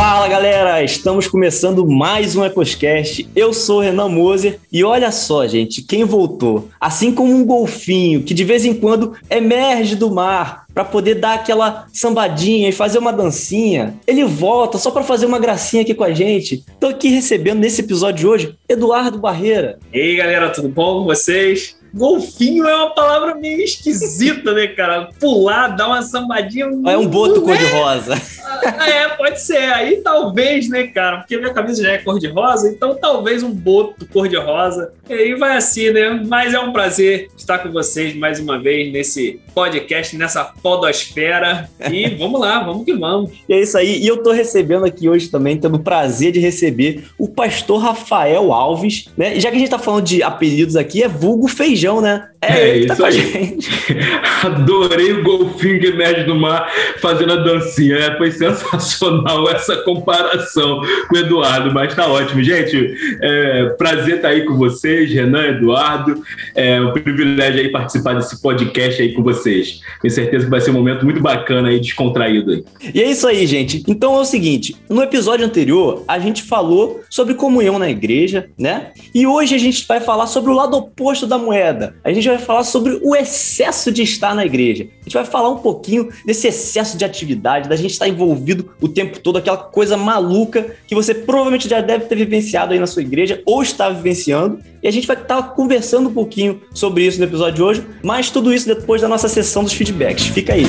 Fala galera, estamos começando mais um EcosCast. Eu sou o Renan Moser e olha só, gente, quem voltou. Assim como um golfinho que de vez em quando emerge do mar para poder dar aquela sambadinha e fazer uma dancinha, ele volta só para fazer uma gracinha aqui com a gente. Tô aqui recebendo nesse episódio de hoje Eduardo Barreira. E aí galera, tudo bom com vocês? Golfinho é uma palavra meio esquisita, né, cara? Pular, dar uma sambadinha. É um boto cor-de-rosa. É, pode ser. Aí talvez, né, cara? Porque minha camisa já é cor-de-rosa, então talvez um boto cor-de-rosa. E aí vai assim, né? Mas é um prazer estar com vocês mais uma vez nesse podcast, nessa podosfera. E vamos lá, vamos que vamos. E é isso aí. E eu tô recebendo aqui hoje também, tendo o prazer de receber o pastor Rafael Alves, né? Já que a gente tá falando de apelidos aqui, é vulgo feijão, né? É, é ele que tá com a gente. Adorei o golfinho que emerge do mar fazendo a dancinha. É, foi sensacional essa comparação com o Eduardo, mas tá ótimo. Gente, é, prazer estar tá aí com vocês, Renan, Eduardo. É um privilégio aí participar desse podcast aí com vocês. Tenho certeza que vai ser um momento muito bacana e descontraído aí. E é isso aí, gente. Então é o seguinte: no episódio anterior, a gente falou sobre comunhão na igreja, né? E hoje a gente vai falar sobre o lado oposto da moeda. A gente vai falar sobre o excesso de estar na igreja. A gente vai falar um pouquinho desse excesso de atividade, da gente estar envolvido o tempo todo, aquela coisa maluca que você provavelmente já deve ter vivenciado aí na sua igreja ou está vivenciando. E a gente vai estar conversando um pouquinho sobre isso no episódio de hoje, mas tudo isso depois da nossa sessão dos feedbacks. Fica aí.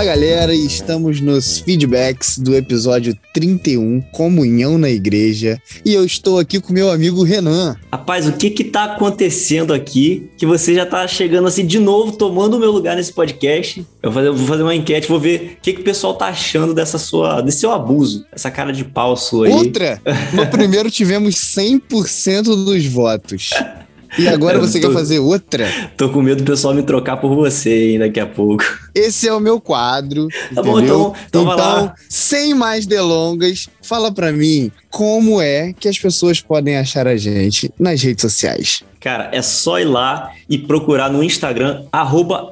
Fala galera, estamos nos feedbacks do episódio 31, Comunhão na Igreja, e eu estou aqui com meu amigo Renan. Rapaz, o que que tá acontecendo aqui que você já tá chegando assim de novo, tomando o meu lugar nesse podcast? Eu vou fazer, vou fazer uma enquete, vou ver o que, que o pessoal tá achando dessa sua, desse seu abuso, essa cara de pau sua aí. Outra! No primeiro tivemos 100% dos votos. E agora você tô, quer fazer outra? Tô com medo do pessoal me trocar por você hein, daqui a pouco. Esse é o meu quadro. Tá bom, então, então, então sem mais delongas, fala para mim como é que as pessoas podem achar a gente nas redes sociais. Cara, é só ir lá e procurar no Instagram,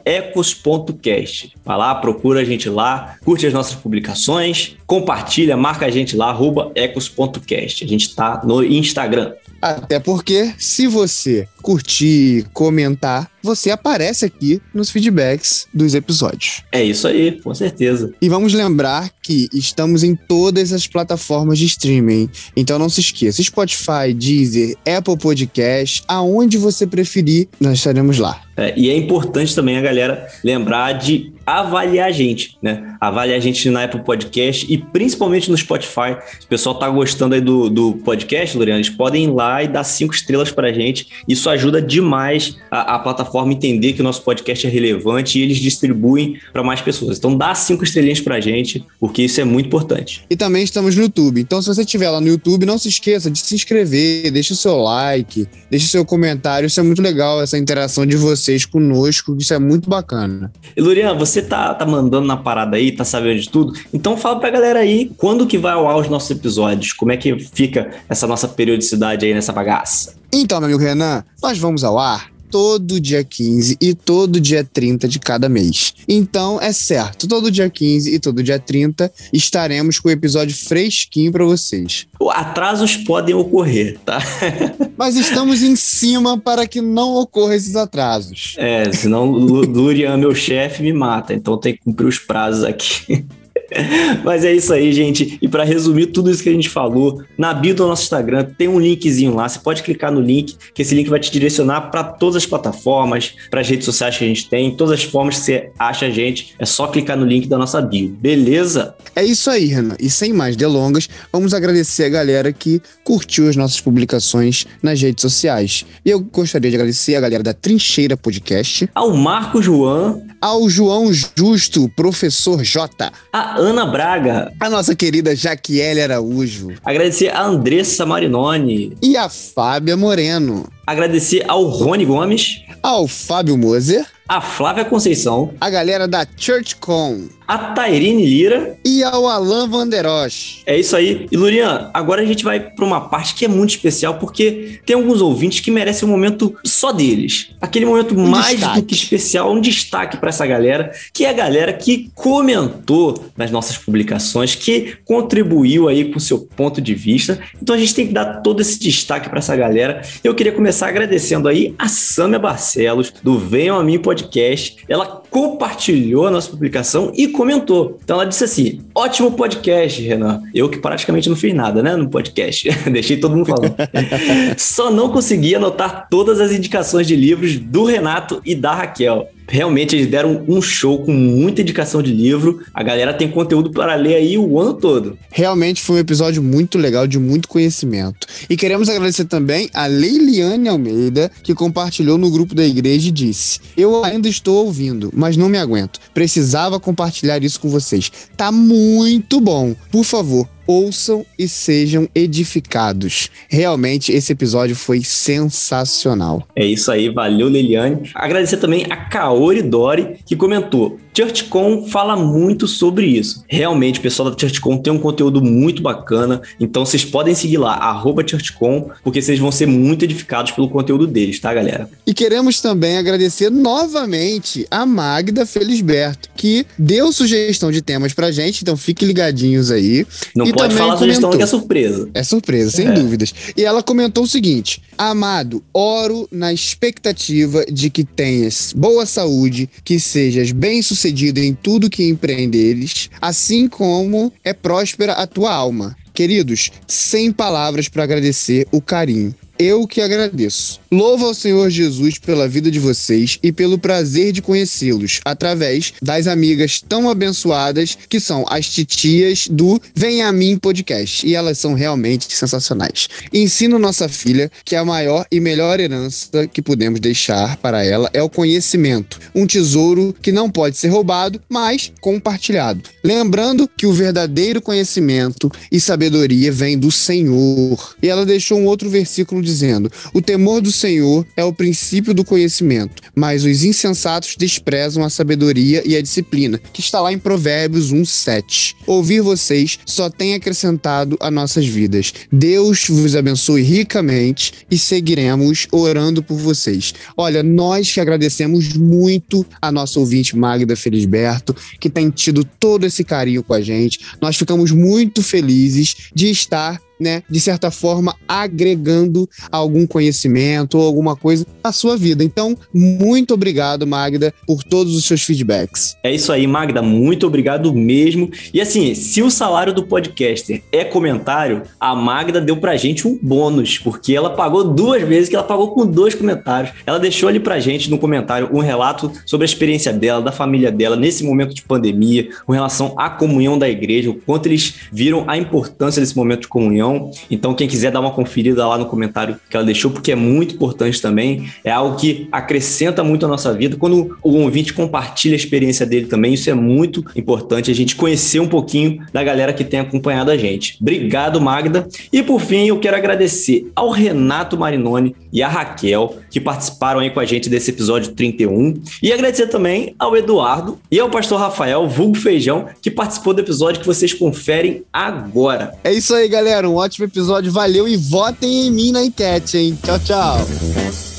ecos.cast. Vai lá, procura a gente lá, curte as nossas publicações, compartilha, marca a gente lá, ecos.cast. A gente tá no Instagram. Até porque, se você curtir, comentar, você aparece aqui nos feedbacks dos episódios. É isso aí, com certeza. E vamos lembrar que estamos em todas as plataformas de streaming. Então não se esqueça: Spotify, Deezer, Apple Podcast, aonde você preferir, nós estaremos lá. É, e é importante também a galera lembrar de avaliar a gente, né? Avaliar a gente na Apple Podcast e principalmente no Spotify. Se o pessoal tá gostando aí do, do podcast, Loriano, eles podem ir lá e dar cinco estrelas pra gente. Isso ajuda demais a, a plataforma entender que o nosso podcast é relevante e eles distribuem para mais pessoas. Então dá cinco estrelinhas pra gente, porque isso é muito importante. E também estamos no YouTube. Então se você estiver lá no YouTube, não se esqueça de se inscrever, deixa o seu like, deixa o seu comentário. Isso é muito legal, essa interação de vocês conosco. Isso é muito bacana. E Lurian, você você tá, tá mandando na parada aí, tá sabendo de tudo, então fala pra galera aí quando que vai ao ar os nossos episódios, como é que fica essa nossa periodicidade aí nessa bagaça. Então, meu amigo Renan, nós vamos ao ar todo dia 15 e todo dia 30 de cada mês. Então é certo, todo dia 15 e todo dia 30 estaremos com o episódio fresquinho para vocês. Atrasos podem ocorrer, tá? Mas estamos em cima para que não ocorram esses atrasos. É, senão Lurian, meu chefe, me mata, então tem que cumprir os prazos aqui. Mas é isso aí, gente. E para resumir tudo isso que a gente falou, na bio do nosso Instagram tem um linkzinho lá. Você pode clicar no link, que esse link vai te direcionar para todas as plataformas, para as redes sociais que a gente tem, todas as formas que você acha a gente. É só clicar no link da nossa bio, beleza? É isso aí, Renan. E sem mais delongas, vamos agradecer a galera que curtiu as nossas publicações nas redes sociais. E eu gostaria de agradecer a galera da Trincheira Podcast, ao Marco João, ao João Justo, professor J, a Ana Braga, a nossa querida Jaquiele Araújo, agradecer a Andressa Marinoni. E a Fábia Moreno, agradecer ao Rony Gomes, ao Fábio Moser, a Flávia Conceição, a galera da ChurchCon, a Tairine Lira e ao Alan Vanderosh. É isso aí. E Lurian, agora a gente vai para uma parte que é muito especial porque tem alguns ouvintes que merecem um momento só deles. Aquele momento um mais destaque. do que especial, um destaque para essa galera, que é a galera que comentou nas nossas publicações, que contribuiu aí com o seu ponto de vista. Então a gente tem que dar todo esse destaque para essa galera. Eu queria começar agradecendo aí a Samia Barcelos do Venham a Mim Podcast. Ela compartilhou a nossa publicação e comentou. Então ela disse assim: ótimo podcast, Renan. Eu que praticamente não fiz nada, né, no podcast. Deixei todo mundo falando. Só não consegui anotar todas as indicações de livros do Renato e da Raquel. Realmente eles deram um show com muita indicação de livro. A galera tem conteúdo para ler aí o ano todo. Realmente foi um episódio muito legal, de muito conhecimento. E queremos agradecer também a Leiliane Almeida, que compartilhou no grupo da igreja e disse: Eu ainda estou ouvindo, mas não me aguento. Precisava compartilhar isso com vocês. Tá muito bom. Por favor, ouçam e sejam edificados. Realmente, esse episódio foi sensacional. É isso aí, valeu, Liliane. Agradecer também a Kaori Dori, que comentou: ChurchCon fala muito sobre isso. Realmente, o pessoal da ChurchCon tem um conteúdo muito bacana, então vocês podem seguir lá, arroba ChurchCon, porque vocês vão ser muito edificados pelo conteúdo deles, tá, galera? E queremos também agradecer novamente a Magda Felisberto, que deu sugestão de temas pra gente, então fiquem ligadinhos aí. Não e pode falar comentou, sugestão que é surpresa. É surpresa, sem é. dúvidas. E ela comentou o seguinte: Amado, oro na expectativa de que tenhas boa saúde, que sejas bem-sucedido em tudo que empreenderes, assim como é próspera a tua alma. Queridos, sem palavras para agradecer o carinho. Eu que agradeço. Louvo ao Senhor Jesus pela vida de vocês e pelo prazer de conhecê-los através das amigas tão abençoadas que são as titias do Vem a Mim Podcast. E elas são realmente sensacionais. Ensino nossa filha que a maior e melhor herança que podemos deixar para ela é o conhecimento, um tesouro que não pode ser roubado, mas compartilhado. Lembrando que o verdadeiro conhecimento e sabedoria vem do Senhor. E ela deixou um outro versículo dizendo: O temor do Senhor é o princípio do conhecimento, mas os insensatos desprezam a sabedoria e a disciplina, que está lá em Provérbios 1:7. Ouvir vocês só tem acrescentado a nossas vidas. Deus vos abençoe ricamente e seguiremos orando por vocês. Olha, nós que agradecemos muito a nossa ouvinte Magda Felisberto, que tem tido todo esse carinho com a gente. Nós ficamos muito felizes de estar né, de certa forma, agregando algum conhecimento ou alguma coisa à sua vida. Então, muito obrigado, Magda, por todos os seus feedbacks. É isso aí, Magda, muito obrigado mesmo. E assim, se o salário do podcaster é comentário, a Magda deu pra gente um bônus, porque ela pagou duas vezes, que ela pagou com dois comentários. Ela deixou ali pra gente no comentário um relato sobre a experiência dela, da família dela, nesse momento de pandemia, com relação à comunhão da igreja, o quanto eles viram a importância desse momento de comunhão então, quem quiser dar uma conferida lá no comentário que ela deixou, porque é muito importante também, é algo que acrescenta muito a nossa vida. Quando o ouvinte compartilha a experiência dele também, isso é muito importante, a gente conhecer um pouquinho da galera que tem acompanhado a gente. Obrigado, Magda. E por fim, eu quero agradecer ao Renato Marinoni e à Raquel, que participaram aí com a gente desse episódio 31. E agradecer também ao Eduardo e ao pastor Rafael, vulgo Feijão, que participou do episódio que vocês conferem agora. É isso aí, galera. Um ótimo episódio. Valeu e votem em mim na enquete, hein? Tchau, tchau.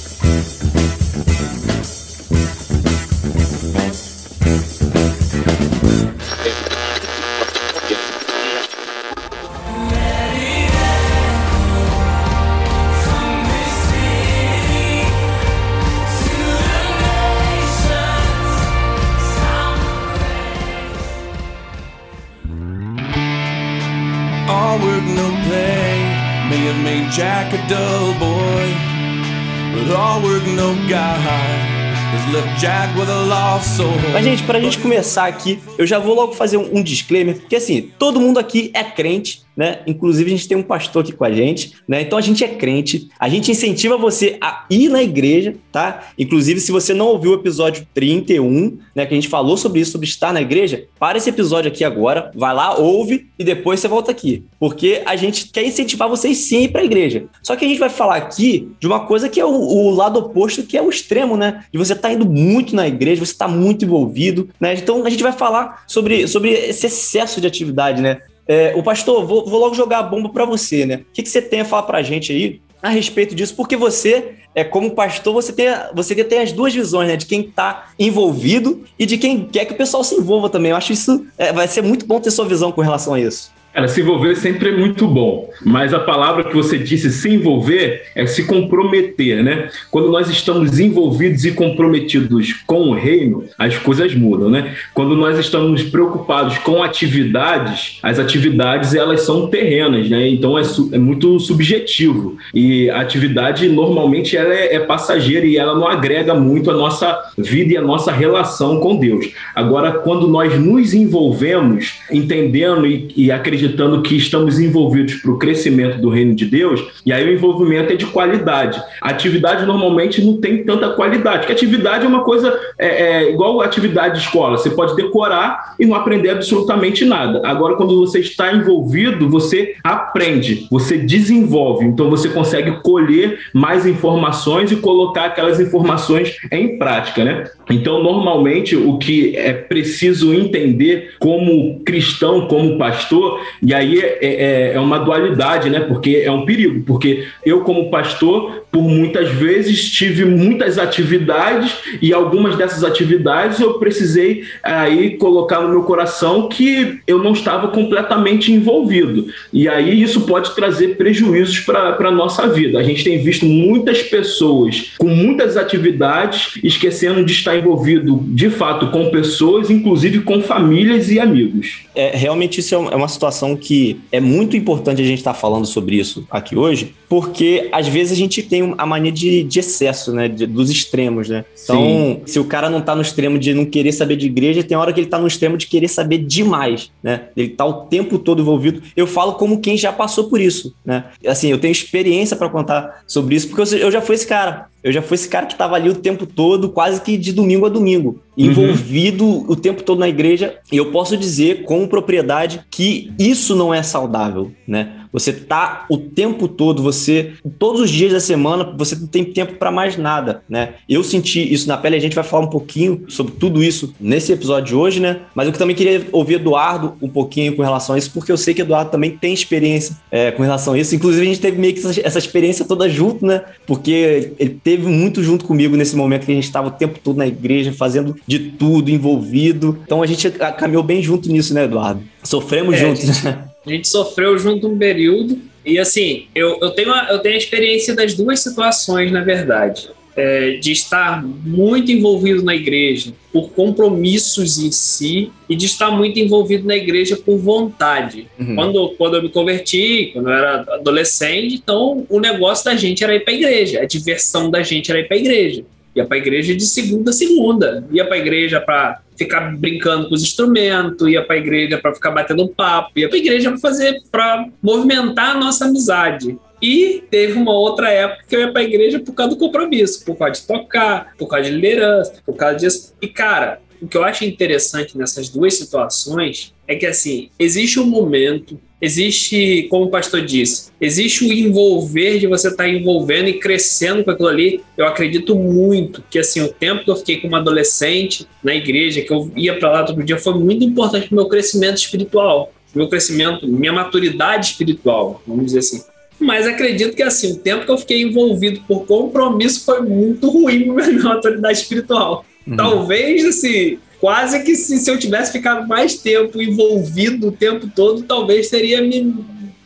Mas, gente, pra gente começar aqui, eu já vou logo fazer um, disclaimer, porque assim, todo mundo aqui é crente, né? Inclusive, a gente tem um pastor aqui com a gente, né? Então a gente é crente, a gente incentiva você a ir na igreja, tá? Inclusive, se você não ouviu o episódio 31, né? Que a gente falou sobre isso, sobre estar na igreja, para esse episódio aqui agora, vai lá, ouve e depois você volta aqui. Porque a gente quer incentivar vocês sim a ir para a igreja. Só que a gente vai falar aqui de uma coisa que é o, o lado oposto, que é o extremo, né? De você estar tá indo muito na igreja, você está muito envolvido, né? Então a gente vai falar sobre, sobre esse excesso de atividade, né? É, o pastor, vou, vou, logo jogar a bomba para você, né? O que, que você tem a falar para a gente aí a respeito disso? Porque você, é como pastor, você tem, você tem as duas visões, né? De quem está envolvido e de quem quer que o pessoal se envolva também. Eu acho isso é, vai ser muito bom ter sua visão com relação a isso. Cara, se envolver sempre é muito bom, mas a palavra que você disse, se envolver, é se comprometer, né? Quando nós estamos envolvidos e comprometidos com o reino, as coisas mudam, né? Quando nós estamos preocupados com atividades, as atividades elas são terrenas, né? Então é, é muito subjetivo e a atividade normalmente ela é, é passageira e ela não agrega muito a nossa vida e a nossa relação com Deus. Agora, quando nós nos envolvemos, entendendo e, e acreditando acreditando que estamos envolvidos para o crescimento do reino de Deus, e aí o envolvimento é de qualidade. Atividade normalmente não tem tanta qualidade, porque atividade é uma coisa é, é, igual atividade de escola, você pode decorar e não aprender absolutamente nada. Agora, quando você está envolvido, você aprende, você desenvolve, então você consegue colher mais informações e colocar aquelas informações em prática, né? Então, normalmente, o que é preciso entender como cristão, como pastor, e aí é, é, é, uma dualidade, né? Porque é um perigo, porque eu, como pastor, por muitas vezes tive muitas atividades e algumas dessas atividades eu precisei aí colocar no meu coração que eu não estava completamente envolvido. E aí isso pode trazer prejuízos para a nossa vida. A gente tem visto muitas pessoas com muitas atividades esquecendo de estar envolvido de fato com pessoas, inclusive com famílias e amigos. É, realmente isso é, é uma situação que é muito importante a gente estar falando sobre isso aqui hoje, porque às vezes a gente tem a mania de, de excesso, né? De, dos extremos, né? Então, Sim. se o cara não tá no extremo de não querer saber de igreja, tem hora que ele tá no extremo de querer saber demais, né? Ele tá o tempo todo envolvido. Eu falo como quem já passou por isso, né? Assim, eu tenho experiência para contar sobre isso, porque eu, eu já fui esse cara. Eu já fui esse cara que estava ali o tempo todo, quase que de domingo a domingo, envolvido uhum. o tempo todo na igreja. E eu posso dizer com propriedade que isso não é saudável, né? Você tá o tempo todo, você todos os dias da semana, você não tem tempo para mais nada, né? Eu senti isso na pele, a gente vai falar um pouquinho sobre tudo isso nesse episódio de hoje, né? Mas eu também queria ouvir Eduardo um pouquinho com relação a isso, porque eu sei que Eduardo também tem experiência é, com relação a isso. Inclusive, a gente teve meio que essa, essa experiência toda junto, né? Porque ele teve muito junto comigo nesse momento que a gente estava o tempo todo na igreja, fazendo de tudo, envolvido. Então a gente caminhou bem junto nisso, né, Eduardo? Sofremos é, juntos, né? A gente sofreu junto um período. E assim, eu, eu, tenho a, eu tenho a experiência das duas situações, na verdade. É, de estar muito envolvido na igreja por compromissos em si e de estar muito envolvido na igreja por vontade. Uhum. Quando, quando eu me converti, quando eu era adolescente, então o negócio da gente era ir para a igreja, a diversão da gente era ir para a igreja. Ia para a igreja de segunda a segunda, ia para a igreja para ficar brincando com os instrumentos, ia para a igreja para ficar batendo papo, ia para a igreja para fazer, para movimentar a nossa amizade. E teve uma outra época que eu ia para a igreja por causa do compromisso, por causa de tocar, por causa de liderança, por causa disso. E cara, o que eu acho interessante nessas duas situações é que assim, existe um momento existe, como o pastor disse, existe o envolver de você estar tá envolvendo e crescendo com aquilo ali. Eu acredito muito que assim o tempo que eu fiquei como adolescente na igreja, que eu ia para lá todo dia, foi muito importante para o meu crescimento espiritual, meu crescimento, minha maturidade espiritual, vamos dizer assim. Mas acredito que assim, o tempo que eu fiquei envolvido por compromisso foi muito ruim para minha maturidade espiritual. Uhum. Talvez assim, quase que se, se eu tivesse ficado mais tempo envolvido o tempo todo, talvez teria me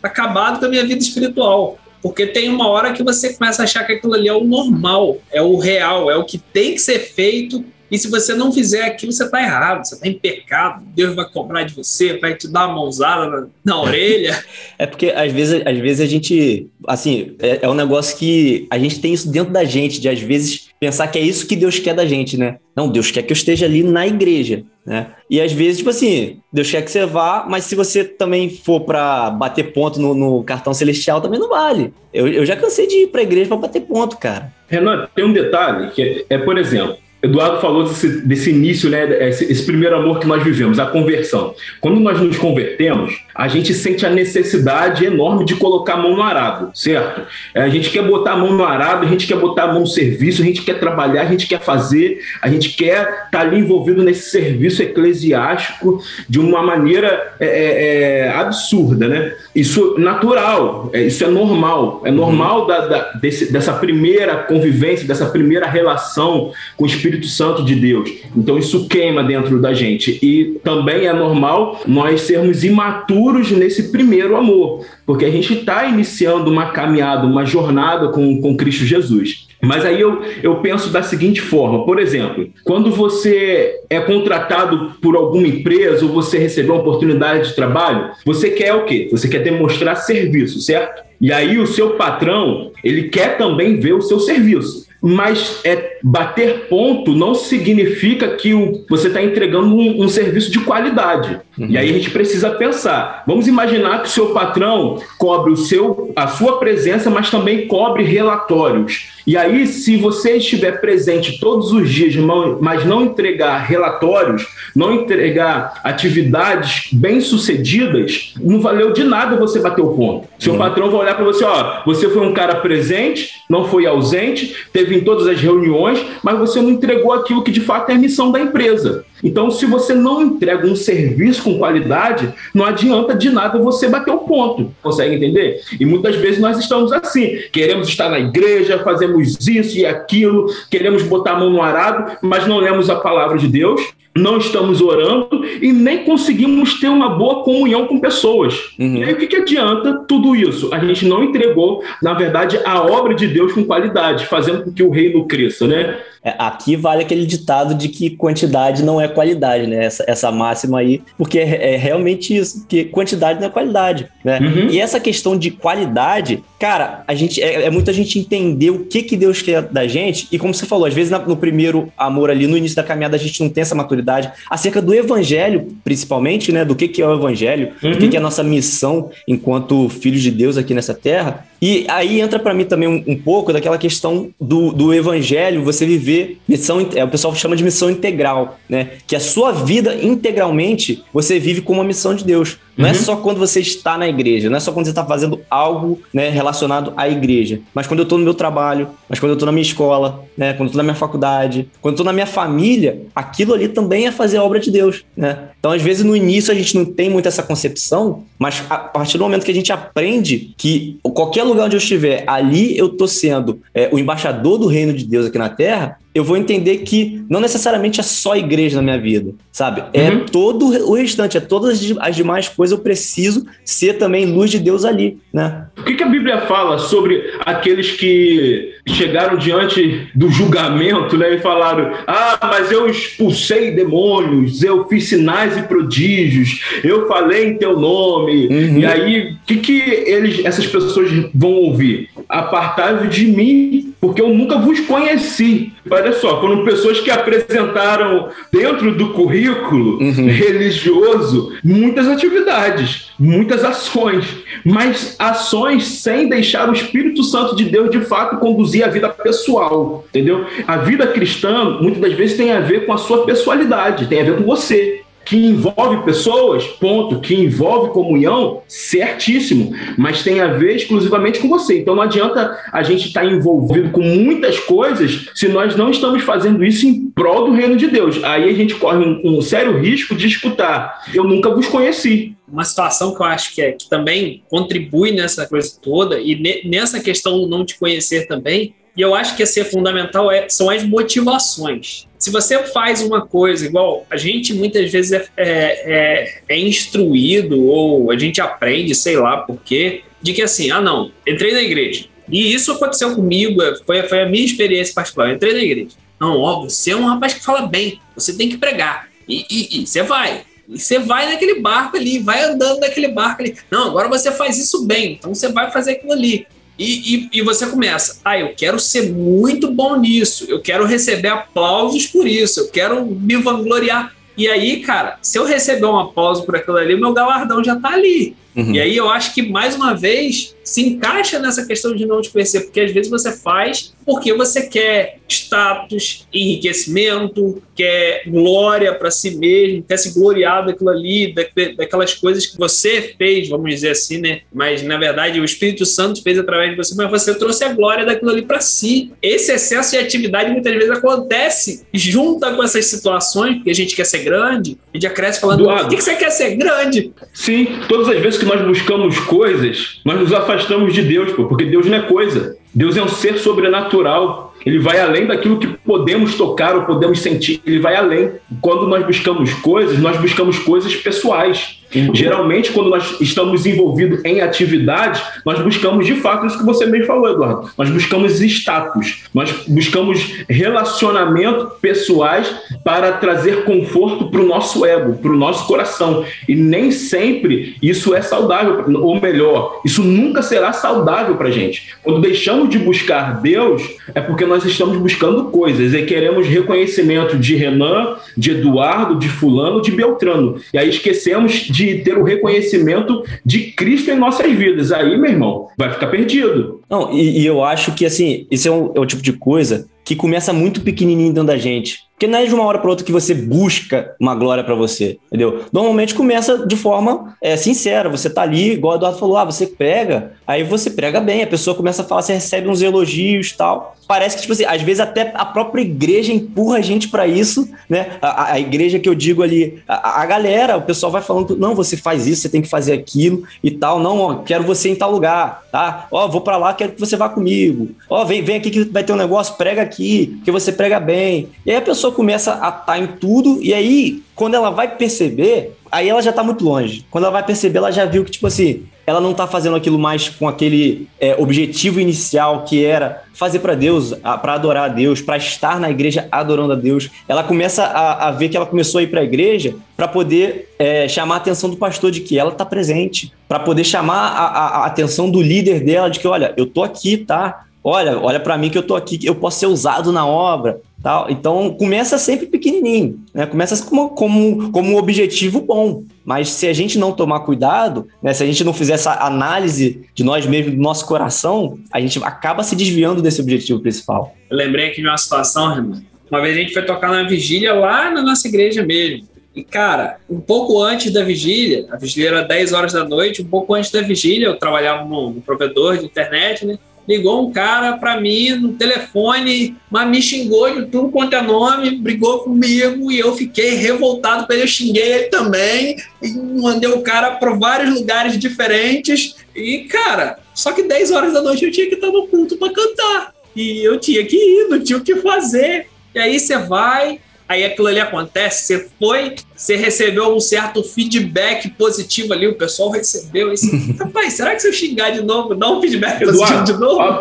acabado com a minha vida espiritual. Porque tem uma hora que você começa a achar que aquilo ali é o normal, é o real, é o que tem que ser feito. E se você não fizer aquilo, você está errado, você está em pecado. Deus vai cobrar de você, vai te dar uma mãozada na, na orelha. é porque às vezes, às vezes a gente, assim, é, é um negócio que a gente tem isso dentro da gente, de às vezes pensar que é isso que Deus quer da gente, né? Não, Deus quer que eu esteja ali na igreja, né? E às vezes, tipo assim, Deus quer que você vá, mas se você também for para bater ponto no, no, cartão celestial, também não vale. Eu, eu já cansei de ir pra igreja para bater ponto, cara. Renan, tem um detalhe que é, é por exemplo, Eduardo falou desse, desse início, né? Esse, esse, primeiro amor que nós vivemos, a conversão. Quando nós nos convertemos, a gente sente a necessidade enorme de colocar a mão no arado, certo? É, a gente quer botar a mão no arado, a gente quer botar a mão no serviço, a gente quer trabalhar, a gente quer fazer, a gente quer estar tá ali envolvido nesse serviço eclesiástico de uma maneira é, é, é absurda, né? Isso é natural, é, isso é normal, é normal uhum. da, da, desse, dessa primeira convivência, dessa primeira relação com o Espírito Espírito Santo de Deus. Então isso queima dentro da gente. E também é normal nós sermos imaturos nesse primeiro amor, porque a gente está iniciando uma caminhada, uma jornada com, com Cristo Jesus. Mas aí eu, eu penso da seguinte forma: por exemplo, quando você é contratado por alguma empresa ou você recebeu uma oportunidade de trabalho, você quer o quê? Você quer demonstrar serviço, certo? E aí o seu patrão, ele quer também ver o seu serviço mas é, bater ponto não significa que o, você está entregando um, um, serviço de qualidade. Uhum. E aí a gente precisa pensar. Vamos imaginar que o seu patrão cobre o seu, a sua presença, mas também cobre relatórios. E aí, se você estiver presente todos os dias, mas não entregar relatórios, não entregar atividades bem-sucedidas, não valeu de nada você bater o ponto. Seu uhum. patrão vai olhar para você, ó, você foi um cara presente, não foi ausente, teve em todas as reuniões, mas você não entregou aquilo que de fato é a missão da empresa. Então, se você não entrega um serviço com qualidade, não adianta de nada você bater o ponto. Consegue entender? E muitas vezes nós estamos assim. Queremos estar na igreja, fazemos isso e aquilo, queremos botar a mão no arado, mas não lemos a palavra de Deus, não estamos orando e nem conseguimos ter uma boa comunhão com pessoas. Uhum. E aí o que, que adianta tudo isso? A gente não entregou, na verdade, a obra de Deus com qualidade, fazendo com que o reino cresça, né? É, aqui vale aquele ditado de que quantidade não é qualidade, né? Essa, essa máxima aí, porque é, é realmente isso, que quantidade não é qualidade, né? Uhum. E essa questão de qualidade, cara, a gente é, é muita gente entender o que que Deus quer da gente e como você falou, às vezes no primeiro amor ali, no início da caminhada, a gente não tem essa maturidade acerca do evangelho, principalmente, né? Do que que é o evangelho, uhum. do que que é a nossa missão enquanto filhos de Deus aqui nessa terra. E aí entra para mim também um, um, pouco daquela questão do, do evangelho, você viver missão, é, o pessoal chama de missão integral, né? Que a sua vida integralmente você vive com uma missão de Deus. Não é uhum. é só quando você está na igreja, não é só quando você está fazendo algo né, relacionado à igreja, mas quando eu estou no meu trabalho, mas quando eu estou na minha escola, né, quando eu estou na minha faculdade, quando eu estou na minha família, aquilo ali também é fazer a obra de Deus. Né? Então, às vezes, no início a gente não tem muito essa concepção, mas a partir do momento que a gente aprende que qualquer lugar onde eu estiver, ali eu estou sendo é, o embaixador do reino de Deus aqui na Terra, eu vou entender que não necessariamente é só igreja na minha vida, sabe? É uhum. todo o restante, é todas as demais coisas eu preciso ser também luz de Deus ali, né? O que, que a Bíblia fala sobre aqueles que chegaram diante do julgamento, né, e falaram: "Ah, mas eu expulsei demônios, eu fiz sinais e prodígios, eu falei em teu nome". Uhum. E aí, o que que eles essas pessoas vão ouvir? Apartai-vos de mim, porque eu nunca vos conheci. Olha só, foram pessoas que apresentaram dentro do currículo uhum. religioso muitas atividades, muitas ações, mas ações sem deixar o Espírito Santo de Deus de fato conduzir a vida pessoal, entendeu? A vida cristã muitas das vezes tem a ver com a sua pessoalidade, tem a ver com você que envolve pessoas, ponto, que envolve comunhão, certíssimo, mas tem a ver exclusivamente com você. Então não adianta a gente estar envolvido com muitas coisas se nós não estamos fazendo isso em prol do reino de Deus. Aí a gente corre um, um sério risco de escutar. Eu nunca vos conheci. Uma situação que eu acho que, é, que também contribui nessa coisa toda, e ne, nessa questão do não te conhecer também, e eu acho que ia ser fundamental é, são as motivações. Se você faz uma coisa igual, a gente muitas vezes é, é, é, é instruído ou a gente aprende, sei lá por quê, de que assim, ah não, entrei na igreja. E isso aconteceu comigo, é, foi, foi a minha experiência particular. Eu entrei na igreja. Não, ó, você é um rapaz que fala bem, você tem que pregar. E, e, e você vai. E você vai naquele barco ali, vai andando naquele barco ali. Não, agora você faz isso bem, então você vai fazer aquilo ali. E, e, e, você começa, ah, eu quero ser muito bom nisso, eu quero receber aplausos por isso, eu quero me vangloriar. E aí, cara, se eu receber um aplauso por aquilo ali, meu galardão já tá ali. Uhum. E aí eu acho que, mais uma vez, se encaixa nessa questão de não te conhecer, porque às vezes você faz porque você quer status, enriquecimento, quer glória para si mesmo, quer se gloriar daquilo ali, daquelas coisas que você fez, vamos dizer assim, né? Mas na verdade o Espírito Santo fez através de você, mas você trouxe a glória daquilo ali para si. Esse excesso de atividade muitas vezes acontece junta com essas situações, porque a gente quer ser grande, a gente já cresce falando: por que você quer ser grande? Sim, todas as vezes que nós buscamos coisas, nós nos afastamos de Deus, pô, porque Deus não é coisa. Deus é um ser sobrenatural. Ele vai além daquilo que podemos tocar ou podemos sentir. Ele vai além. Quando nós buscamos coisas, nós buscamos coisas pessoais. Geralmente, quando nós estamos envolvidos em atividades, nós buscamos de fato isso que você mesmo falou, Eduardo. Nós buscamos status, nós buscamos relacionamento pessoais para trazer conforto para o nosso ego, para o nosso coração. E nem sempre isso é saudável, ou melhor, isso nunca será saudável para a gente. Quando deixamos de buscar Deus, é porque nós estamos buscando coisas e queremos reconhecimento de Renan, de Eduardo, de Fulano, de Beltrano. E aí esquecemos de de ter o reconhecimento de Cristo em nossas vidas. Aí, meu irmão, vai ficar perdido. Não, e, e eu acho que, assim, isso é, um, é o tipo de coisa que começa muito pequenininho dentro da gente. Porque não é de uma hora para outra que você busca uma glória para você, entendeu? Normalmente começa de forma é, sincera. Você tá ali, igual o Eduardo falou, ah, você prega, aí você prega bem, a pessoa começa a falar, você recebe uns elogios tal. Parece que, tipo assim, às vezes até a própria igreja empurra a gente para isso, né? A, a, igreja que eu digo ali, a, a, galera, o pessoal vai falando, não, você faz isso, você tem que fazer aquilo e tal. Não, ó, quero você em tal lugar, tá? Ó, vou para lá, quero que você vá comigo. Ó, vem, vem aqui que vai ter um negócio, prega aqui, que você prega bem. E aí a pessoa começa a estar tá em tudo, e aí, quando ela vai perceber, aí ela já está muito longe. Quando ela vai perceber, ela já viu que, tipo assim, ela não está fazendo aquilo mais com aquele é, objetivo inicial que era fazer para Deus, para adorar a Deus, para estar na igreja adorando a Deus. Ela começa a, a ver que ela começou a ir para a igreja para poder é, chamar a atenção do pastor de que ela está presente, para poder chamar a, a, a atenção do líder dela de que, olha, eu tô aqui, tá? Olha, olha para mim que eu tô aqui, eu posso ser usado na obra. Tal. Então, começa sempre pequenininho, né? começa como, como, como um objetivo bom. Mas se a gente não tomar cuidado, né? se a gente não fizer essa análise de nós mesmos, do nosso coração, a gente acaba se desviando desse objetivo principal. Eu lembrei aqui de uma situação, Renan. Uma vez a gente foi tocar na vigília lá na nossa igreja mesmo. E, cara, um pouco antes da vigília, a vigília era 10 horas da noite, um pouco antes da vigília, eu trabalhava no, no provedor de internet, né? Ligou um cara para mim no telefone, mas me xingou de tudo quanto é nome, brigou comigo e eu fiquei revoltado porque eu xinguei ele também. E mandei o cara para vários lugares diferentes. E cara, só que 10 horas da noite eu tinha que estar no culto para cantar. E eu tinha que ir, não tinha o que fazer. E aí você vai, aí aquilo ali acontece, você foi, você recebeu um certo feedback positivo ali, o pessoal recebeu isso. Rapaz, será que se eu xingar de novo, dá um feedback positivo de novo? A,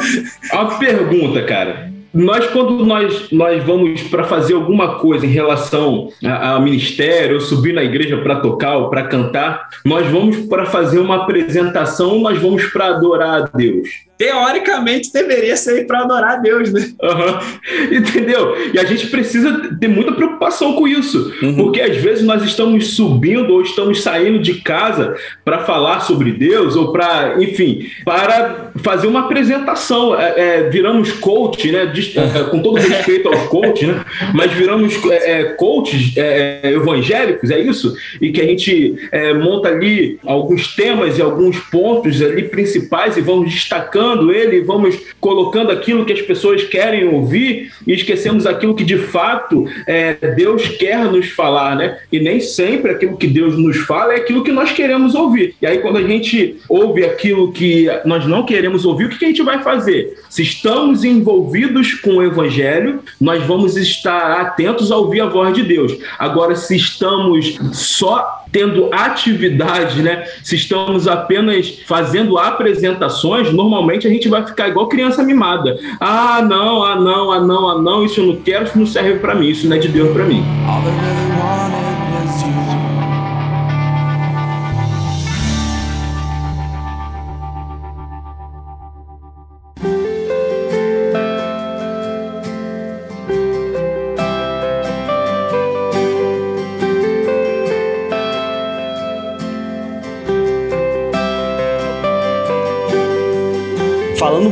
a pergunta, cara. Nós, quando nós, nós vamos para fazer alguma coisa em relação ao ministério, ou subir na igreja para tocar ou para cantar, nós vamos para fazer uma apresentação, nós vamos para adorar a Deus teoricamente deveria ser para adorar a Deus, né? Uhum. Entendeu? E a gente precisa ter muita preocupação com isso, uhum. porque às vezes nós estamos subindo ou estamos saindo de casa para falar sobre Deus ou para, enfim, para fazer uma apresentação. É, é, viramos coach, né? De, é, com todo respeito aos coach, né? Mas viramos é, é coaches é, evangélicos, é isso? E que a gente monta ali alguns temas e alguns pontos ali principais e vamos destacando ele, vamos colocando aquilo que as pessoas querem ouvir e esquecemos aquilo que de fato é, Deus quer nos falar, né? E nem sempre aquilo que Deus nos fala é aquilo que nós queremos ouvir. E aí, quando a gente ouve aquilo que nós não queremos ouvir, o que a gente vai fazer? Se estamos envolvidos com o Evangelho, nós vamos estar atentos a ouvir a voz de Deus. Agora, se estamos só tendo atividade, né? Se estamos apenas fazendo apresentações, normalmente a gente vai ficar igual criança mimada. Ah, não, ah, não, ah, não, ah, não, isso eu não quero, isso não serve para mim, isso não é de Deus para mim. falando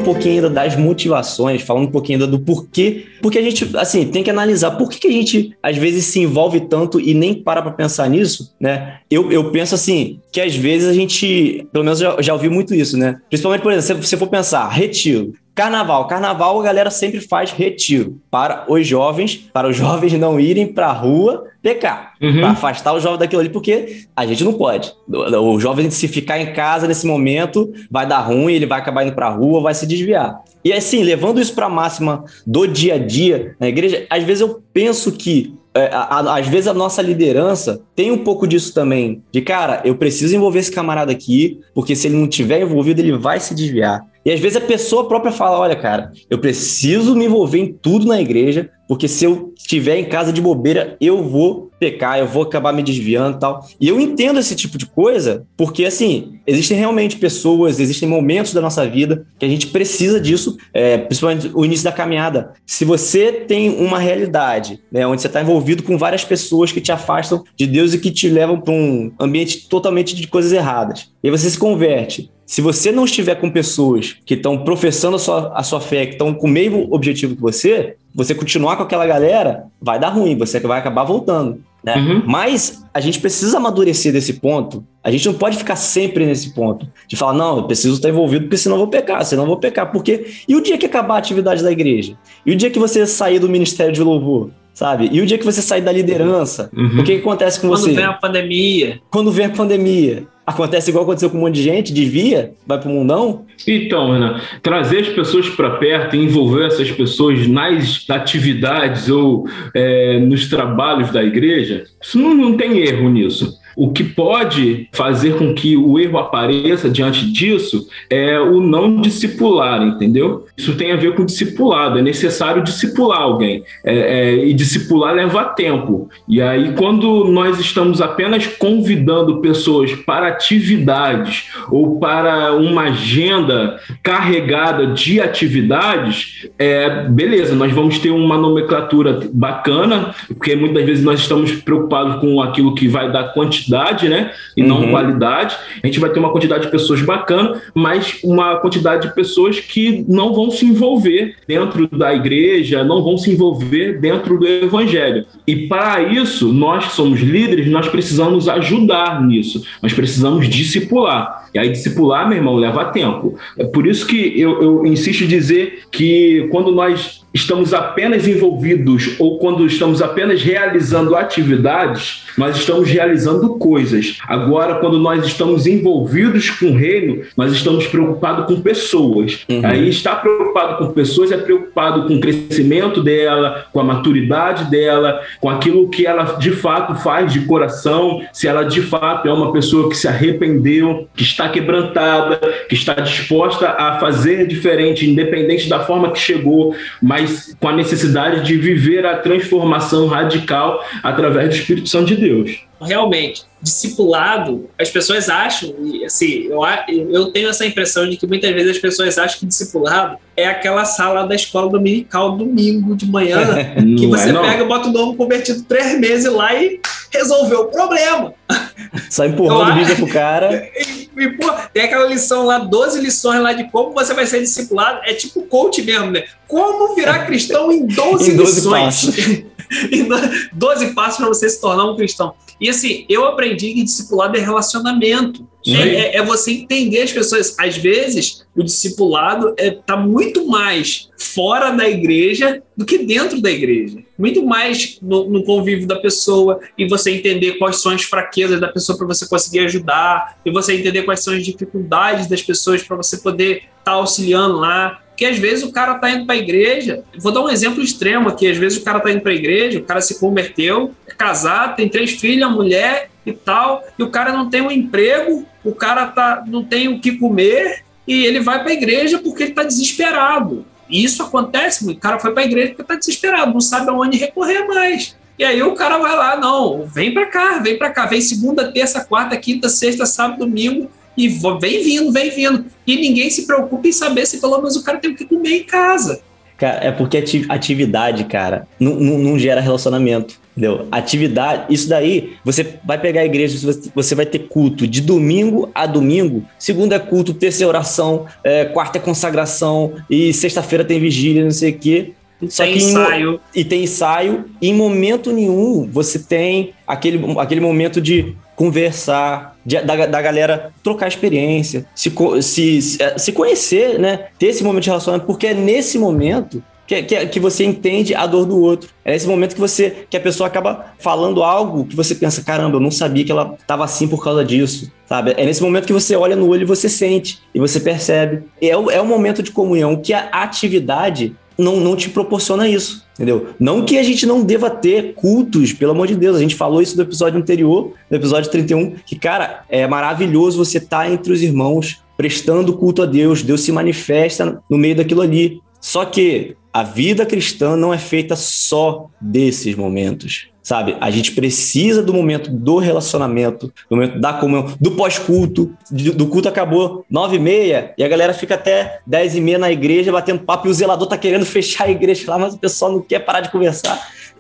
um pouquinho ainda das motivações, falando um pouquinho ainda do porquê, porque a gente, assim, tem que analisar por que, que a gente às vezes se envolve tanto e nem para para pensar nisso, né? Eu, eu penso assim, que às vezes a gente, pelo menos já, já ouvi muito isso, né? Principalmente, por exemplo, se você for pensar, retiro. Carnaval. Carnaval a galera sempre faz retiro para os jovens, para os jovens não irem para a rua pecar, uhum. para afastar o jovem daquilo ali, porque a gente não pode. O jovem, se ficar em casa nesse momento, vai dar ruim, ele vai acabar indo para a rua, vai se desviar. E assim, levando isso para a máxima do dia a dia na igreja, às vezes eu penso que é, a, a, às vezes a nossa liderança tem um pouco disso também, de cara, eu preciso envolver esse camarada aqui, porque se ele não tiver envolvido, ele vai se desviar. E às vezes a pessoa própria fala: olha, cara, eu preciso me envolver em tudo na igreja, porque se eu estiver em casa de bobeira, eu vou pecar, eu vou acabar me desviando e tal. E eu entendo esse tipo de coisa, porque assim, existem realmente pessoas, existem momentos da nossa vida que a gente precisa disso, é, principalmente o início da caminhada. Se você tem uma realidade, né, onde você está envolvido com várias pessoas que te afastam de Deus e que te levam para um ambiente totalmente de coisas erradas, e você se converte. Se você não estiver com pessoas que estão professando a sua, a sua fé, que estão com o mesmo objetivo que você, você continuar com aquela galera, vai dar ruim, você vai acabar voltando. Né? Uhum. Mas a gente precisa amadurecer desse ponto. A gente não pode ficar sempre nesse ponto de falar, não, eu preciso estar envolvido porque senão eu vou pecar, senão eu vou pecar. Porque. E o dia que acabar a atividade da igreja? E o dia que você sair do ministério de louvor? Sabe? E o dia que você sair da liderança? Uhum. O que, que acontece com Quando você? Quando vem a pandemia. Quando vem a pandemia. Acontece igual aconteceu com um monte de gente, desvia, vai pro mundão? Então, Renan, trazer as pessoas para perto e envolver essas pessoas nas atividades ou é, nos trabalhos da igreja, isso não, não tem erro nisso. O que pode fazer com que o erro apareça diante disso é o não discipular, entendeu? Isso tem a ver com discipulado. É necessário discipular alguém. É, é, e discipular leva tempo. E aí, quando nós estamos apenas convidando pessoas para atividades ou para uma agenda carregada de atividades, é, beleza, nós vamos ter uma nomenclatura bacana, porque muitas vezes nós estamos preocupados com aquilo que vai dar quantidade quantidade, né? E uhum. não qualidade. A gente vai ter uma quantidade de pessoas bacana, mas uma quantidade de pessoas que não vão se envolver dentro da igreja, não vão se envolver dentro do evangelho. E para isso, nós que somos líderes, nós precisamos ajudar nisso. Nós precisamos discipular. E aí, discipular, meu irmão, leva tempo. É por isso que eu, eu insisto em dizer que quando nós estamos apenas envolvidos ou quando estamos apenas realizando atividades, nós estamos realizando coisas. Agora, quando nós estamos envolvidos com o reino, nós estamos preocupados com pessoas. Uhum. Aí, estar preocupado com pessoas é preocupado com o crescimento dela, com a maturidade dela, com aquilo que ela de fato faz de coração, se ela de fato é uma pessoa que se arrependeu, que está quebrantada, que está disposta a fazer diferente, independente da forma que chegou, mas com a necessidade de viver a transformação radical através do Espírito Santo de Deus. Realmente, discipulado, as pessoas acham, e assim, eu, eu tenho essa impressão de que muitas vezes as pessoas acham que discipulado é aquela sala da escola dominical domingo de manhã, que você é, pega, bota o novo convertido três meses lá e resolveu o problema. Só empurrando Bíblia pro cara. E, e, pô, tem aquela lição lá, 12 lições lá de como você vai ser discipulado. É tipo coach mesmo, né? Como virar cristão em 12, em 12 lições. Passos. 12 passos para você se tornar um cristão. E assim, eu aprendi que discipulado é relacionamento. É, é, é, você entender as pessoas. Às vezes, o discipulado está é, tá muito mais fora da igreja do que dentro da igreja. Muito mais no, no convívio da pessoa e você entender quais são as fraquezas da pessoa para você conseguir ajudar, e você entender quais são as dificuldades das pessoas para você poder estar tá auxiliando lá. Porque às vezes o cara tá indo para a igreja. Vou dar um exemplo extremo aqui. Às vezes o cara tá indo para a igreja, o cara se converteu, é casado, tem três filhos, mulher e tal, e o cara não tem um emprego, o cara tá, não tem o que comer, e ele vai para a igreja porque ele está desesperado. E isso acontece, o cara foi para a igreja porque está desesperado, não sabe aonde recorrer mais. E aí o cara vai lá, não, vem para cá, vem para cá, vem segunda, terça, quarta, quinta, sexta, sábado, domingo, e vem vindo, vem vindo. E ninguém se preocupa em saber se pelo menos o cara tem o que comer em casa. Cara, é porque atividade, cara, não, não, não gera relacionamento. Entendeu? Atividade, isso daí, você vai pegar a igreja, você vai ter culto de domingo a domingo. Segunda é culto, terça é oração, é, quarta é consagração e sexta-feira tem vigília, não sei o quê. Só tem que ensaio. Em, e tem ensaio. E em momento nenhum você tem aquele, aquele momento de conversar, de, da, da galera trocar experiência, se, se, se conhecer, né? Ter esse momento de relacionamento, porque é nesse momento que, que, que, você entende a dor do outro. É nesse momento que você que a pessoa acaba falando algo que você pensa, caramba, eu não sabia que ela estava assim por causa disso, sabe? É nesse momento que você olha no olho e você sente e você percebe. É o, é o momento de comunhão que a atividade não, não te proporciona isso, entendeu? Não que a gente não deva ter cultos, pelo amor de Deus, a gente falou isso no episódio anterior, no episódio 31, que, cara, é maravilhoso você estar tá entre os irmãos, prestando culto a Deus, Deus se manifesta no meio daquilo ali. Só que a vida cristã não é feita só desses momentos, sabe? A gente precisa do momento do relacionamento, do momento da comunhão, do pós-culto. Do culto acabou nove e meia e a galera fica até dez e meia na igreja batendo papo e o zelador tá querendo fechar a igreja lá, mas o pessoal não quer parar de conversar.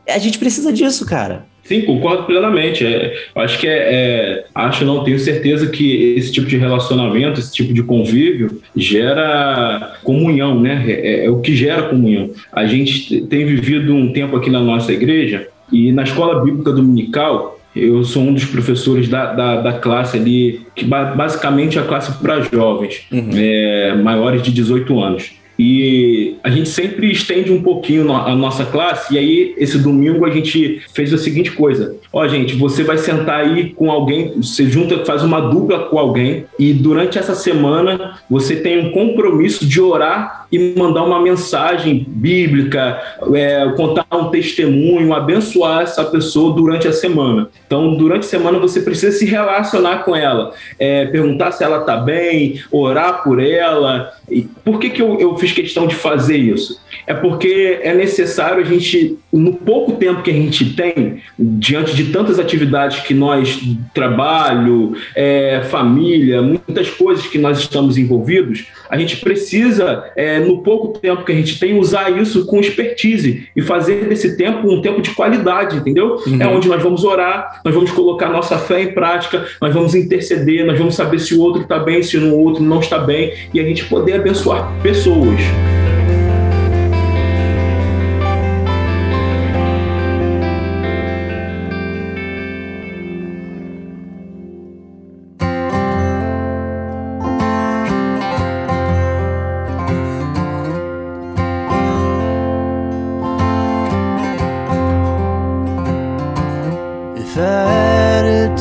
A gente precisa disso, cara. Sim, concordo plenamente. É, acho que é, é, acho não tenho certeza que esse tipo de relacionamento, esse tipo de convívio gera comunhão, né? É, é, é o que gera comunhão. A gente tem vivido um tempo aqui na nossa igreja e na escola bíblica dominical eu sou um dos professores da, da, da classe ali, que basicamente é a classe para jovens, uhum. é, maiores de 18 anos. E a gente sempre estende um pouquinho a nossa classe, e aí esse domingo a gente fez a seguinte coisa: ó, gente, você vai sentar aí com alguém, você junta, faz uma dupla com alguém, e durante essa semana você tem um compromisso de orar e mandar uma mensagem bíblica, é, contar um testemunho, abençoar essa pessoa durante a semana. Então, durante a semana você precisa se relacionar com ela, é, perguntar se ela está bem, orar por ela. E por que, que eu, eu fiz questão de fazer isso? É porque é necessário a gente, no pouco tempo que a gente tem, diante de tantas atividades que nós, trabalho, é, família, muitas coisas que nós estamos envolvidos, a gente precisa, é, no pouco tempo que a gente tem, usar isso com expertise e fazer desse tempo um tempo de qualidade, entendeu? Uhum. É onde nós vamos orar, nós vamos colocar nossa fé em prática, nós vamos interceder, nós vamos saber se o outro está bem, se o outro não está bem, e a gente poder abençoar pessoas.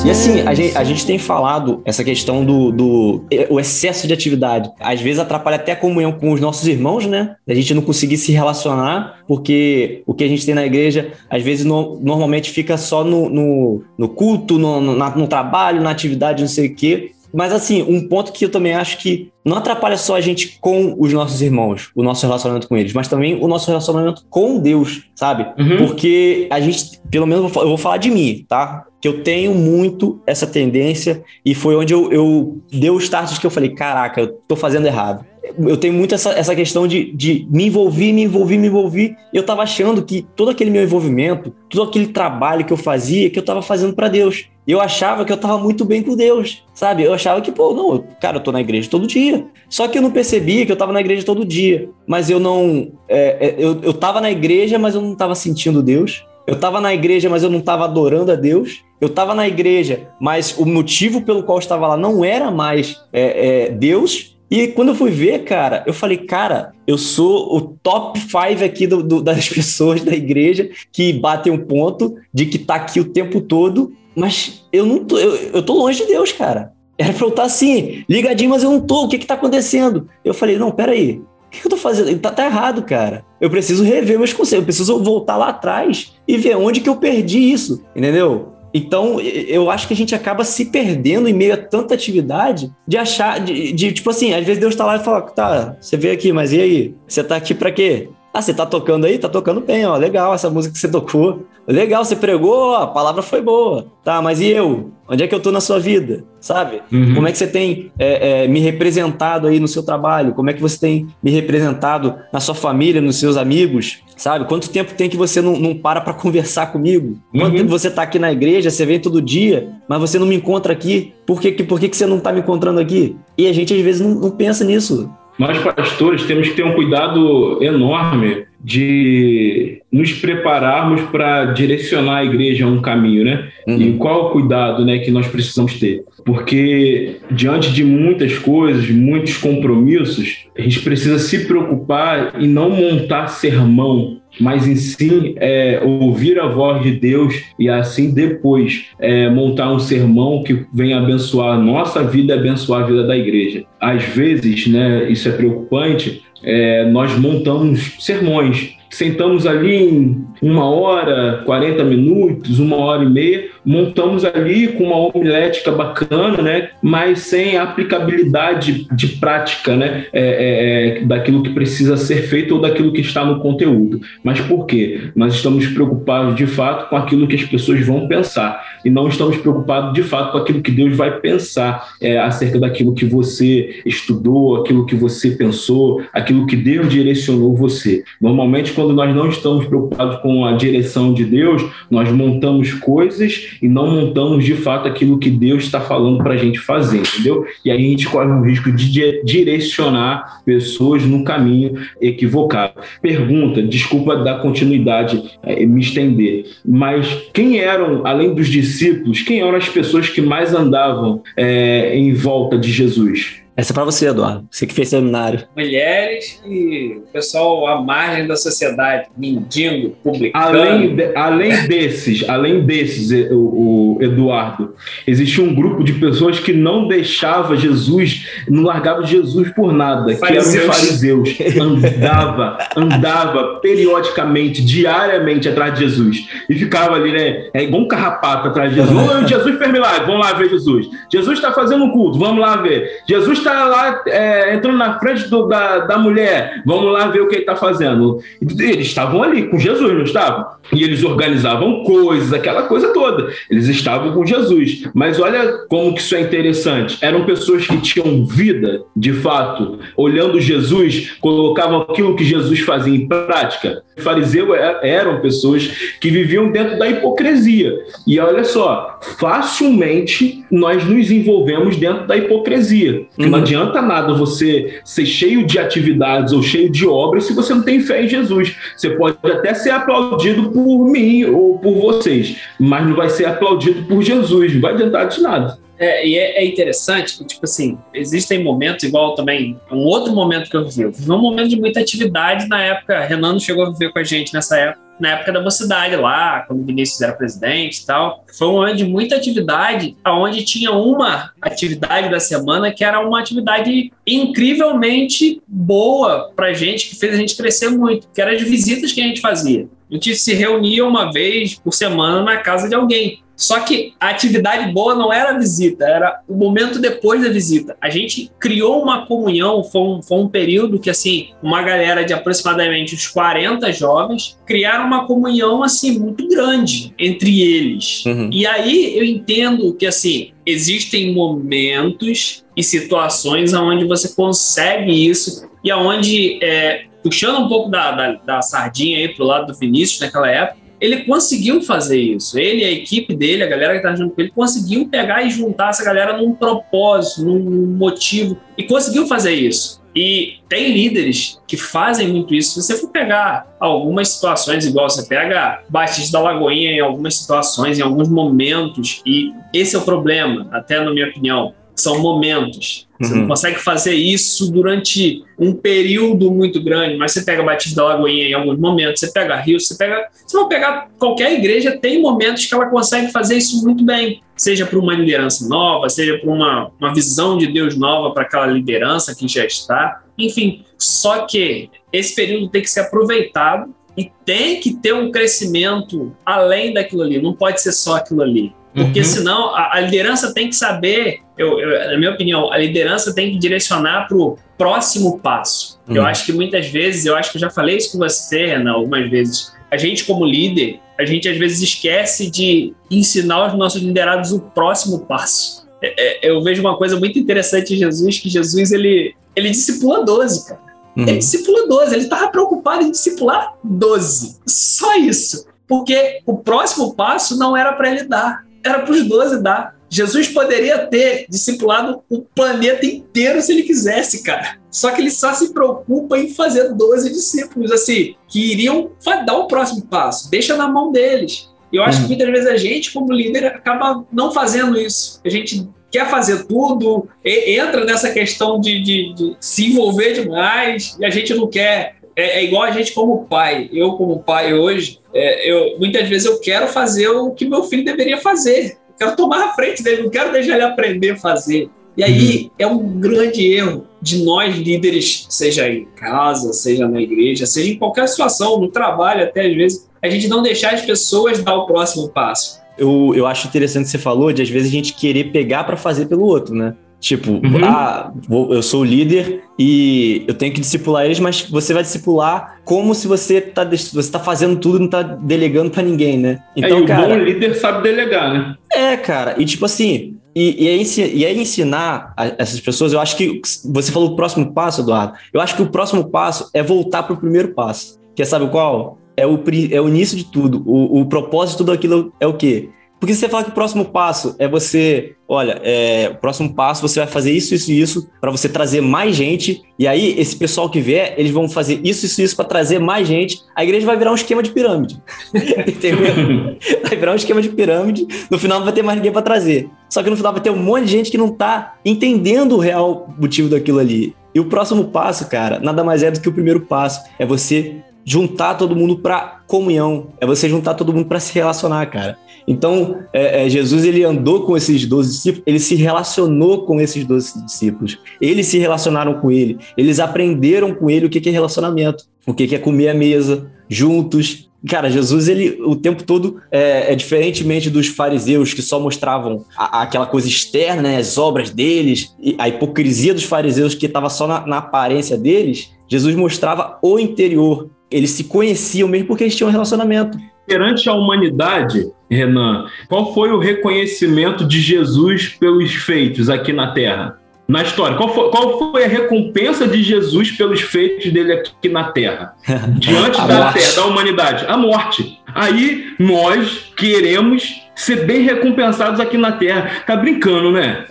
E assim, a gente, a gente tem falado essa questão do, do o excesso de atividade. Às vezes atrapalha até a comunhão com os nossos irmãos, né? A gente não conseguir se relacionar, porque o que a gente tem na igreja, às vezes no, normalmente fica só no, no, no culto, no, no, no trabalho, na atividade, não sei o quê. Mas assim, um ponto que eu também acho que não atrapalha só a gente com os nossos irmãos, o nosso relacionamento com eles, mas também o nosso relacionamento com Deus, sabe? Uhum. Porque a gente, pelo menos eu vou falar de mim, tá? Que eu tenho muito essa tendência e foi onde eu, eu dei o start que eu falei, caraca, eu tô fazendo errado eu tenho muito essa, essa questão de, de me envolver, me envolver, me envolver. Eu tava achando que todo aquele meu envolvimento, todo aquele trabalho que eu fazia, que eu tava fazendo para Deus. Eu achava que eu tava muito bem com Deus, sabe? Eu achava que, pô, não, cara, eu tô na igreja todo dia. Só que eu não percebia que eu tava na igreja todo dia. Mas eu não. É, é eu, eu tava na igreja, mas eu não tava sentindo Deus. Eu estava na igreja, mas eu não estava adorando a Deus. Eu estava na igreja, mas o motivo pelo qual eu estava lá não era mais é, é, Deus. E quando eu fui ver, cara, eu falei, cara, eu sou o top 5 aqui do, do, das pessoas da igreja que batem um ponto de que tá aqui o tempo todo, mas eu não tô, eu, eu tô longe de Deus, cara. Era pra eu estar tá assim, ligadinho, mas eu não tô, o que que tá acontecendo? Eu falei, não, peraí, o que eu tô fazendo? Tá, tá errado, cara. Eu preciso rever meus conceitos, eu preciso voltar lá atrás e ver onde que eu perdi isso, entendeu? Então, eu acho que a gente acaba se perdendo em meio a tanta atividade de achar, de, de tipo assim, às vezes Deus tá lá e fala, tá, você veio aqui, mas e aí? Você tá aqui para quê? Ah, você tá tocando aí? Tá tocando bem, ó. Legal essa música que você tocou. Legal, você pregou, a palavra foi boa. Tá, mas e eu? Onde é que eu tô na sua vida? Sabe? Uhum. Como é que você tem é, é, me representado aí no seu trabalho? Como é que você tem me representado na sua família, nos seus amigos? Sabe? Quanto tempo tem que você não, não para para conversar comigo? Quanto Uhum. tempo você tá aqui na igreja, você vem todo dia, mas você não me encontra aqui? Por que, que- por que, que você não tá me encontrando aqui? E a gente às vezes não, não pensa nisso. Nós, pastores, temos que ter um cuidado enorme de nos prepararmos para direcionar a igreja a um caminho, né? E qual o cuidado né, que nós precisamos ter? Porque diante de muitas coisas, muitos compromissos, a gente precisa se preocupar e não montar sermão, mas em si é, ouvir a voz de Deus e assim depois é, montar um sermão que venha abençoar a nossa vida e abençoar a vida da igreja. Às vezes, né, isso é preocupante, é, nós montamos sermões. Sentamos ali em uma hora, 40 minutos, uma hora e meia, montamos ali com uma homilética bacana, né? Mas sem aplicabilidade de prática, né? É, é, é, daquilo que precisa ser feito ou daquilo que está no conteúdo. Mas por quê? Nós estamos preocupados de fato com aquilo que as pessoas vão pensar e não estamos preocupados de fato com aquilo que Deus vai pensar é, acerca daquilo que você estudou, aquilo que você pensou, aquilo que Deus direcionou você. Normalmente, quando nós não estamos preocupados com a direção de Deus, nós montamos coisas e não montamos de fato aquilo que Deus está falando para a gente fazer, entendeu? E aí a gente corre o risco de di- direcionar pessoas no caminho equivocado. Pergunta, desculpa dar continuidade, eh, me estender, mas quem eram, além dos discípulos, quem eram as pessoas que mais andavam eh, em volta de Jesus? Essa é pra você, Eduardo. Você que fez seminário. Mulheres e o pessoal à margem da sociedade, mendigo, publicano. Além, de- além desses, além desses, o, o Eduardo, existia um grupo de pessoas que não deixava Jesus, não largava Jesus por nada, que eram os Fariseus. fariseus. Andava, andava periodicamente, diariamente atrás de Jesus. E ficava ali, né? É igual um carrapato atrás de Jesus. Jesus fez milagre, vamos lá ver Jesus. Jesus está fazendo um culto, vamos lá ver. Jesus está lá é, entrando na frente do- da, da mulher, vamos lá ver o que ele está fazendo. Eles estavam ali com Jesus, não estavam? E eles organizavam coisas, aquela coisa toda. Eles estavam com Jesus. Mas olha como que isso é interessante. Eram pessoas que tinham vida, de fato, olhando Jesus, colocavam aquilo que Jesus fazia em prática. Os fariseus é- eram pessoas que viviam dentro da hipocrisia. E olha só, facilmente nós nos envolvemos dentro da hipocrisia. Uhum. não adianta nada você ser cheio de atividades ou cheio de obras se você não tem fé em Jesus. Você pode até ser aplaudido por mim ou por vocês, mas não vai ser aplaudido por Jesus. Não vai adiantar de nada. É, e é, é interessante, que, tipo assim, existem momentos, igual também, um outro momento que eu vivi. Eu vivi um momento de muita atividade na época. Renan chegou a viver com a gente nessa época, na época da mocidade lá, quando o Vinícius era presidente e tal. Foi um momento de muita atividade, onde tinha uma atividade da semana que era uma atividade incrivelmente boa pra gente, que fez a gente crescer muito, que era as visitas que a gente fazia. A gente se reunia uma vez por semana na casa de alguém. Só que a atividade boa não era a visita, era o momento depois da visita. A gente criou uma comunhão, foi um, foi um período que, assim, uma galera de aproximadamente uns 40 jovens criaram uma comunhão, assim, muito grande entre eles. Uhum. E aí eu entendo que, assim, existem momentos e situações onde você consegue isso e aonde, é, puxando um pouco da, da, da sardinha aí pro lado do Vinícius naquela época, ele conseguiu fazer isso. Ele a equipe dele, a galera que tá junto com ele, conseguiu pegar e juntar essa galera num propósito, num motivo, e conseguiu fazer isso. E tem líderes que fazem muito isso. Se você for pegar algumas situações, igual você pega Batista da Lagoinha em algumas situações, em alguns momentos, e esse é o problema, até na minha opinião, são momentos. Você Uhum. não consegue fazer isso durante um período muito grande, mas você pega Batista da Lagoinha em alguns momentos, você pega Rio, você pega. Se não pegar qualquer igreja, tem momentos que ela consegue fazer isso muito bem. Seja para uma liderança nova, seja para uma, uma visão de Deus nova para aquela liderança que já está. Enfim, só que esse período tem que ser aproveitado e tem que ter um crescimento além daquilo ali. Não pode ser só aquilo ali. Porque Uhum. senão a, a liderança tem que saber, eu, eu- na minha opinião, a liderança tem que direcionar para o próximo passo. Eu Uhum. acho que muitas vezes, eu acho que eu já falei isso com você, Renan, algumas vezes. A gente, como líder, a gente às vezes esquece de ensinar os nossos liderados o próximo passo. É- é- eu vejo uma coisa muito interessante em Jesus, que Jesus ele, ele discipula 12, cara. Uhum. Ele discipula 12, ele estava preocupado em discipular 12. Só isso. Porque o próximo passo não era para ele dar, era para os 12 dar. Jesus poderia ter discipulado o planeta inteiro se ele quisesse, cara. Só que ele só se preocupa em fazer 12 discípulos, assim, que iriam dar o próximo passo. Deixa na mão deles. E eu acho uhum. que muitas vezes a gente, como líder, acaba não fazendo isso. A gente quer fazer tudo, entra nessa questão de, de, de se envolver demais, e a gente não quer. É, é, igual a gente como pai. Eu, como pai hoje, é, eu, muitas vezes eu quero fazer o que meu filho deveria fazer. Eu quero tomar a frente dele, não quero deixar ele aprender a fazer. E aí uhum. é um grande erro de nós líderes, seja em casa, seja na igreja, seja em qualquer situação, no trabalho até às vezes, a gente não deixar as pessoas dar o próximo passo eu, eu acho interessante que você falou de às vezes a gente querer pegar para fazer pelo outro, né? Tipo, uhum. ah, vou, eu sou o líder e eu tenho que discipular eles, mas você vai discipular como se você tá, você tá fazendo tudo e não tá delegando para ninguém, né? Então, é, e cara, o bom líder sabe delegar, né? É, cara, e tipo assim, e, e, é, e é ensinar a, essas pessoas, eu acho que você falou o próximo passo, Eduardo, eu acho que o próximo passo é voltar pro primeiro passo. Que é, sabe qual? é o, é o início de tudo. O, o propósito de tudo aquilo é o quê? Porque se você fala que o próximo passo é você, olha, é, o próximo passo você vai fazer isso, isso e isso para você trazer mais gente, e aí esse pessoal que vier, eles vão fazer isso, isso e isso para trazer mais gente, a igreja vai virar um esquema de pirâmide. Entendeu? vai virar um esquema de pirâmide, no final não vai ter mais ninguém para trazer. Só que no final vai ter um monte de gente que não tá entendendo o real motivo daquilo ali. E o próximo passo, cara, nada mais é do que o primeiro passo. É você juntar todo mundo para comunhão, é você juntar todo mundo para se relacionar, cara. Então, é, é, Jesus ele andou com esses 12 discípulos, ele se relacionou com esses 12 discípulos, eles se relacionaram com ele, eles aprenderam com ele o que é relacionamento, o que é comer à mesa, juntos. Cara, Jesus, ele o tempo todo, é, é diferentemente dos fariseus que só mostravam a, aquela coisa externa, né, as obras deles, a hipocrisia dos fariseus que estava só na, na aparência deles, Jesus mostrava o interior, eles se conheciam mesmo porque eles tinham um relacionamento. Perante a humanidade, Renan, qual foi o reconhecimento de Jesus pelos feitos aqui na Terra? Na história, qual foi, qual foi a recompensa de Jesus pelos feitos dele aqui na Terra? Diante da Terra, da humanidade? A morte. Aí nós queremos ser bem recompensados aqui na Terra. Tá brincando, né?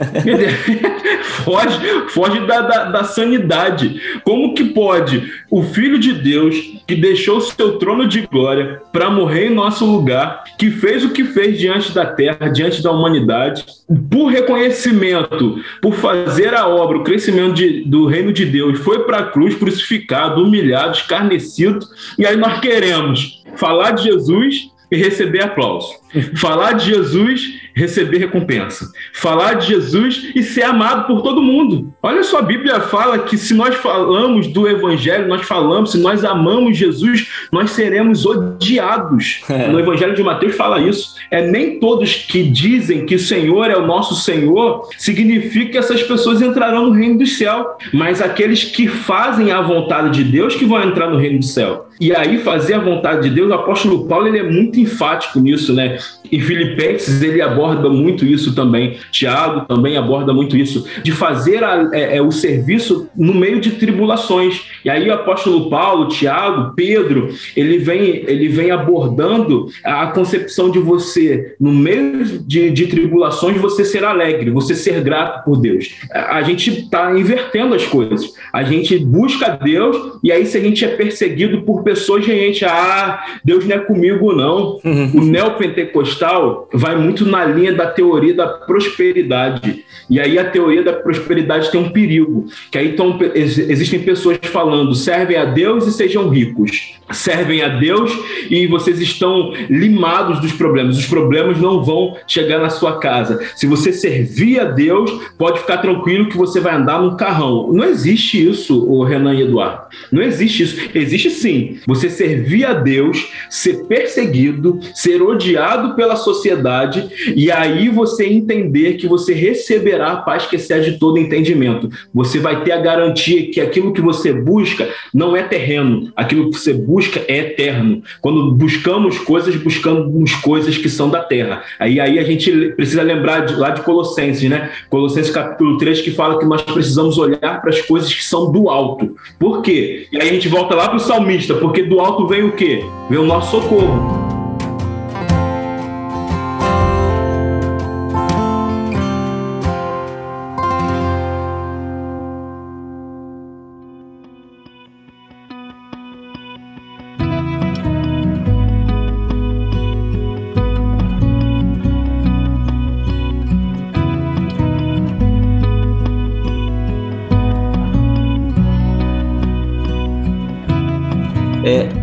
foge foge da, da, da, sanidade. Como que pode o Filho de Deus, que deixou seu trono de glória para morrer em nosso lugar, que fez o que fez diante da Terra, diante da humanidade, por reconhecimento, por fazer a obra, o crescimento de, do reino de Deus, foi para a cruz crucificado, humilhado, escarnecido, e aí nós queremos falar de Jesus e receber aplauso. Falar de Jesus, receber recompensa. Falar de Jesus e ser amado por todo mundo. Olha só, a Bíblia fala que se nós falamos do Evangelho, nós falamos, se nós amamos Jesus, nós seremos odiados. É. No Evangelho de Mateus fala isso. É nem todos que dizem que o Senhor é o nosso Senhor, significa que essas pessoas entrarão no reino do céu. Mas aqueles que fazem a vontade de Deus que vão entrar no reino do céu. E aí, fazer a vontade de Deus, o apóstolo Paulo ele é muito enfático nisso, né? Em Filipenses ele aborda muito isso também. Tiago também aborda muito isso, de fazer a, é, é, o serviço no meio de tribulações. E aí o apóstolo Paulo, Tiago, Pedro, ele vem, ele vem abordando a concepção de você, no meio de, de tribulações, você ser alegre, você ser grato por Deus. A, a gente está invertendo as coisas. A gente busca Deus e aí se a gente é perseguido por pessoas, a gente, ah, Deus não é comigo não. Uhum. O neopentecostal vai muito na linha da teoria da prosperidade. E aí a teoria da prosperidade tem um perigo, que aí então, existem pessoas falando, servem a Deus e sejam ricos. Servem a Deus e vocês estão limados dos problemas. Os problemas não vão chegar na sua casa. Se você servir a Deus, pode ficar tranquilo que você vai andar num carrão. Não existe isso, o Renan e Eduardo. Não existe isso. Existe sim. Você servir a Deus, ser perseguido, ser odiado pela sociedade, e aí você entender que você receberá a paz que excede todo entendimento. Você vai ter a garantia que aquilo que você busca não é terreno, aquilo que você busca é eterno. Quando buscamos coisas, buscamos coisas que são da terra. Aí, aí a gente precisa lembrar de, lá de Colossenses, né? Colossenses capítulo 3, que fala que nós precisamos olhar para as coisas que são do alto. Por quê? E aí a gente volta lá para o salmista, porque do alto vem o quê? Vem o nosso socorro.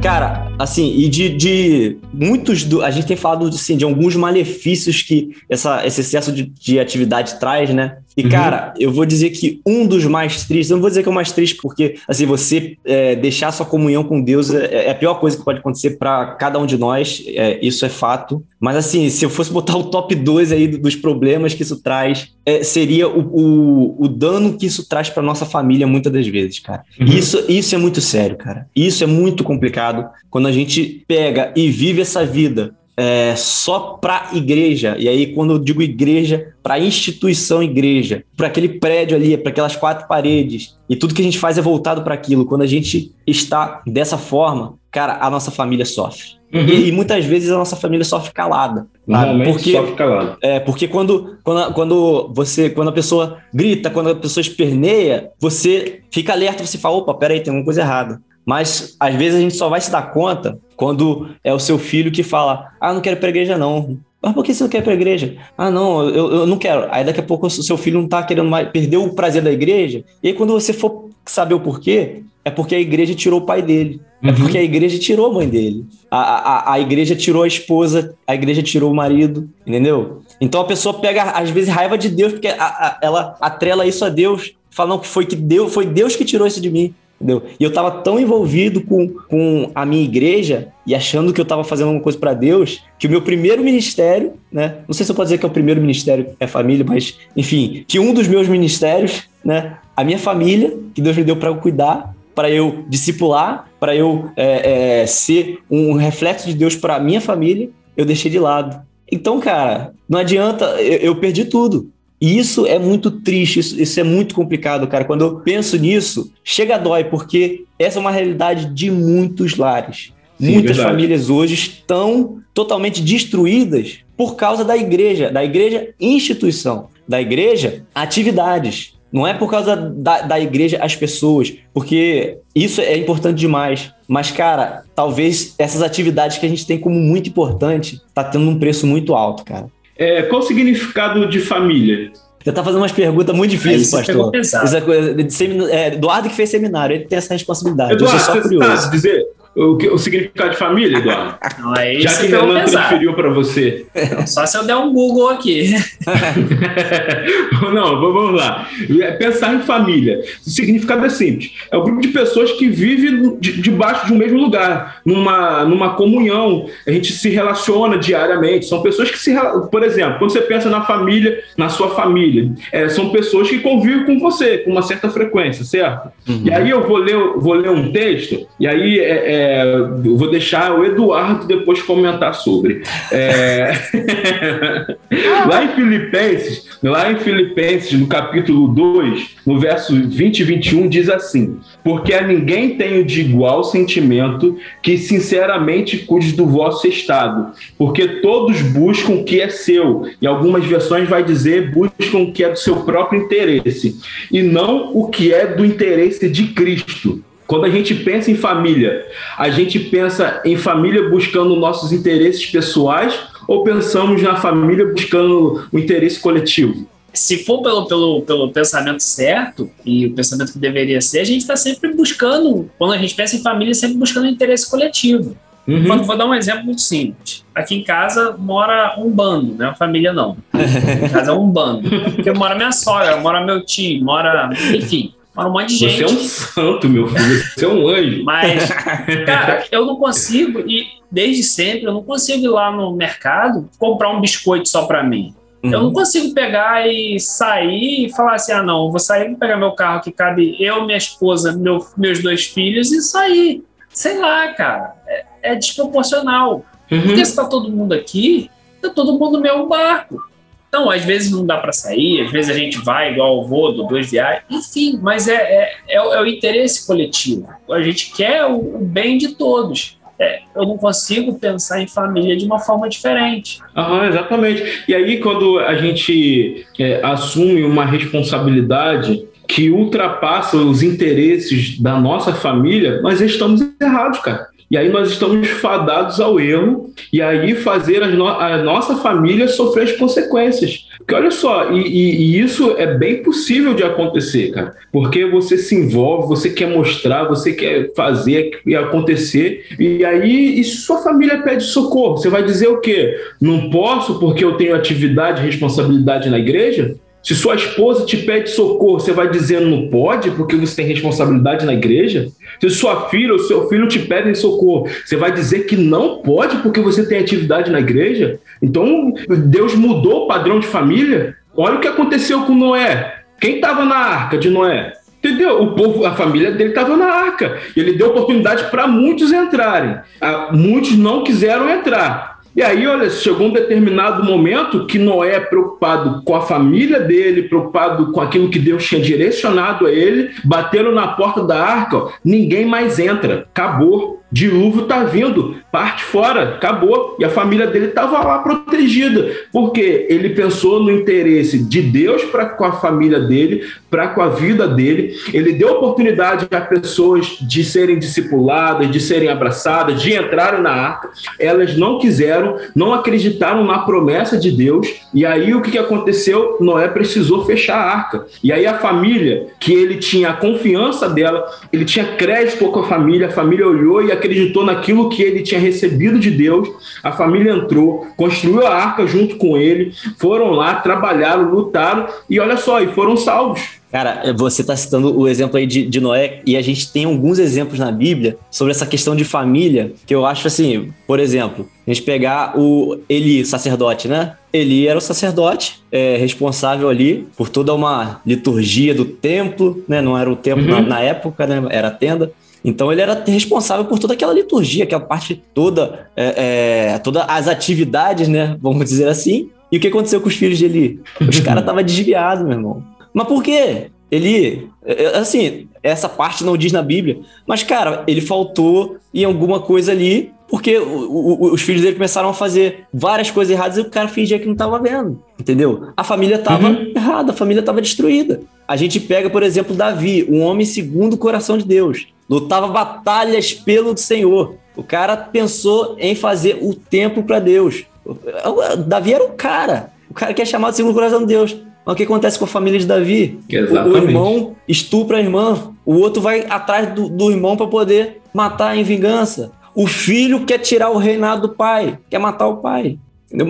Cara, assim, e de, de muitos do. A gente tem falado assim, de alguns malefícios que essa, esse excesso de, de atividade traz, né? E, uhum. cara, eu vou dizer que um dos mais tristes, eu não vou dizer que é o mais triste, porque, assim, você é, deixar sua comunhão com Deus é, é, a pior coisa que pode acontecer para cada um de nós, é, isso é fato. Mas, assim, se eu fosse botar o top 2 aí dos problemas que isso traz, é, seria o, o, o, dano que isso traz para nossa família muitas das vezes, cara. Uhum. Isso, isso é muito sério, cara. Isso é muito complicado quando a gente pega e vive essa vida é, só para igreja. E aí, quando eu digo igreja, para instituição igreja, para aquele prédio ali, para aquelas quatro paredes, e tudo que a gente faz é voltado para aquilo. Quando a gente está dessa forma, cara, a nossa família sofre. Uhum. E, e, muitas vezes a nossa família sofre calada. Normalmente porque, sofre calada. É, porque quando, quando, quando você, quando a pessoa grita, quando a pessoa esperneia, você fica alerta, você fala, opa, peraí, tem alguma coisa errada. Mas às vezes a gente só vai se dar conta quando é o seu filho que fala: Ah, não quero ir pra igreja, não. Mas por que você não quer ir pra igreja? Ah, não, eu, eu não quero. Aí daqui a pouco o seu filho não tá querendo mais, perdeu o prazer da igreja. E aí quando você for saber o porquê, é porque a igreja tirou o pai dele. É uhum. É porque a igreja tirou a mãe dele. A, a, a igreja tirou a esposa, a igreja tirou o marido, entendeu? Então a pessoa pega, às vezes, raiva de Deus, porque a, a, ela atrela isso a Deus. Fala, não, que foi que Deus, foi Deus que tirou isso de mim. Entendeu? E eu estava tão envolvido com, com a minha igreja e achando que eu estava fazendo alguma coisa para Deus, que o meu primeiro ministério, né? Não sei se eu posso dizer que é o primeiro ministério é família, mas enfim, que um dos meus ministérios, né? A minha família, que Deus me deu para eu cuidar, para eu discipular, para eu é, é, ser um reflexo de Deus para minha família, eu deixei de lado. Então, cara, não adianta, eu, eu perdi tudo. E isso é muito triste, isso, isso, é muito complicado, cara. Quando eu penso nisso, chega a dói, porque essa é uma realidade de muitos lares. Sim, Muitas verdade. famílias hoje estão totalmente destruídas por causa da igreja, da igreja instituição, da igreja atividades. Não é por causa da, da igreja as pessoas, porque isso é importante demais. Mas, cara, talvez essas atividades que a gente tem como muito importante tá tendo um preço muito alto, cara. É, qual o significado de família? Você está fazendo umas perguntas muito difíceis, é, pastor. Essa coisa de, é, Eduardo que fez seminário, ele tem essa responsabilidade. Eduardo, eu sou só curioso. dizer, o, que, o significado de família, Eduardo? Não, é Já que Renan transferiu para você. Só se eu der um Google aqui. não, vamos lá. É pensar em família. O significado é simples. É um grupo de pessoas que vive debaixo de um mesmo lugar, numa, numa comunhão. A gente se relaciona diariamente. São pessoas que se. Por exemplo, quando você pensa na família, na sua família, é, são pessoas que convivem com você com uma certa frequência, certo? Uhum. E aí eu vou ler, vou ler um texto, e aí é, é é, vou deixar o Eduardo depois comentar sobre. É... lá em Filipenses, lá em Filipenses, no capítulo 2, no verso 20 e 21, diz assim: Porque a ninguém tenho de igual sentimento que sinceramente cuide do vosso estado, porque todos buscam o que é seu. Em algumas versões vai dizer buscam o que é do seu próprio interesse, e não o que é do interesse de Cristo. Quando a gente pensa em família, a gente pensa em família buscando nossos interesses pessoais ou pensamos na família buscando o interesse coletivo? Se for pelo, pelo, pelo pensamento certo e o pensamento que deveria ser, a gente está sempre buscando, quando a gente pensa em família, sempre buscando o interesse coletivo. Uhum. Vou dar um exemplo muito simples. Aqui em casa mora um bando, não é uma família não. Em casa é um bando. Porque mora minha sogra, mora meu tio, mora. Enfim. Mora um monte de gente. Você é um santo, meu filho. Você é um anjo. Mas, cara, eu não consigo, e desde sempre, eu não consigo ir lá no mercado comprar um biscoito só para mim. Uhum. Eu não consigo pegar e sair e falar assim: ah, não, vou sair, vou pegar meu carro que cabe eu, minha esposa, meu, meus dois filhos e sair. Sei lá, cara. É, é desproporcional. Uhum. Porque se tá todo mundo aqui, tá todo mundo no mesmo barco. Então, às vezes não dá para sair, às vezes a gente vai igual o vô, do dois viagens, enfim, mas é, é, é, é, o interesse coletivo. A gente quer o, o bem de todos. É, eu não consigo pensar em família de uma forma diferente. Aham, exatamente. E aí, quando a gente é, assume uma responsabilidade que ultrapassa os interesses da nossa família, nós estamos errados, cara. E aí nós estamos fadados ao erro e aí fazer no a nossa família sofrer as consequências. Porque olha só, e, e, e, isso é bem possível de acontecer, cara. Porque você se envolve, você quer mostrar, você quer fazer e acontecer. E aí, e sua família pede socorro? Você vai dizer o quê? Não posso porque eu tenho atividade responsabilidade na igreja? Se sua esposa te pede socorro, você vai dizendo não pode porque você tem responsabilidade na igreja? Se sua filha ou seu filho te pedem socorro, você vai dizer que não pode porque você tem atividade na igreja? Então, Deus mudou o padrão de família? Olha o que aconteceu com Noé. Quem estava na arca de Noé? Entendeu? O povo, a família dele estava na arca. Ele deu oportunidade para muitos entrarem. Ah, muitos não quiseram entrar. E aí, olha, chegou um determinado momento que Noé, preocupado com a família dele, preocupado com aquilo que Deus tinha direcionado a ele, bateram na porta da arca, ó, ninguém mais entra, acabou dilúvio está vindo, parte fora, acabou. E a família dele estava lá protegida, porque ele pensou no interesse de Deus para com a família dele, para com a vida dele. Ele deu oportunidade a pessoas de serem discipuladas, de serem abraçadas, de entrarem na arca. Elas não quiseram, não acreditaram na promessa de Deus. E aí o que aconteceu? Noé precisou fechar a arca. E aí a família, que ele tinha a confiança dela, ele tinha crédito com a família, a família olhou e acreditou naquilo que ele tinha recebido de Deus. A família entrou, construiu a arca junto com ele, foram lá, trabalharam, lutaram e olha só, e foram salvos. Cara, você está citando o exemplo aí de, de, Noé, e a gente tem alguns exemplos na Bíblia sobre essa questão de família, que eu acho assim, por exemplo, a gente pegar o Eli, sacerdote, né? Eli era o sacerdote é, responsável ali por toda uma liturgia do templo, né? Não era o templo uhum. na, na época, né? Era a tenda. Então ele era responsável por toda aquela liturgia, aquela parte toda, é, é, todas as atividades, né? Vamos dizer assim. E o que aconteceu com os filhos de Eli? Os caras estavam desviados, meu irmão. Mas por quê? Ele, é, é, assim, essa parte não diz na Bíblia, mas, cara, ele faltou em alguma coisa ali, porque o, o, os filhos dele começaram a fazer várias coisas erradas e o cara fingia que não estava vendo, entendeu? A família estava uhum. errada, a família estava destruída. A gente pega, por exemplo, Davi, um homem segundo o coração de Deus lutava batalhas pelo Senhor. O cara pensou em fazer o templo para Deus. Davi era o cara, o cara que é chamado segundo o coração de Deus. Mas o que acontece com a família de Davi? Exatamente. O, irmão estupra a irmã, o outro vai atrás do, do irmão para poder matar em vingança. O filho quer tirar o reinado do pai, quer matar o pai.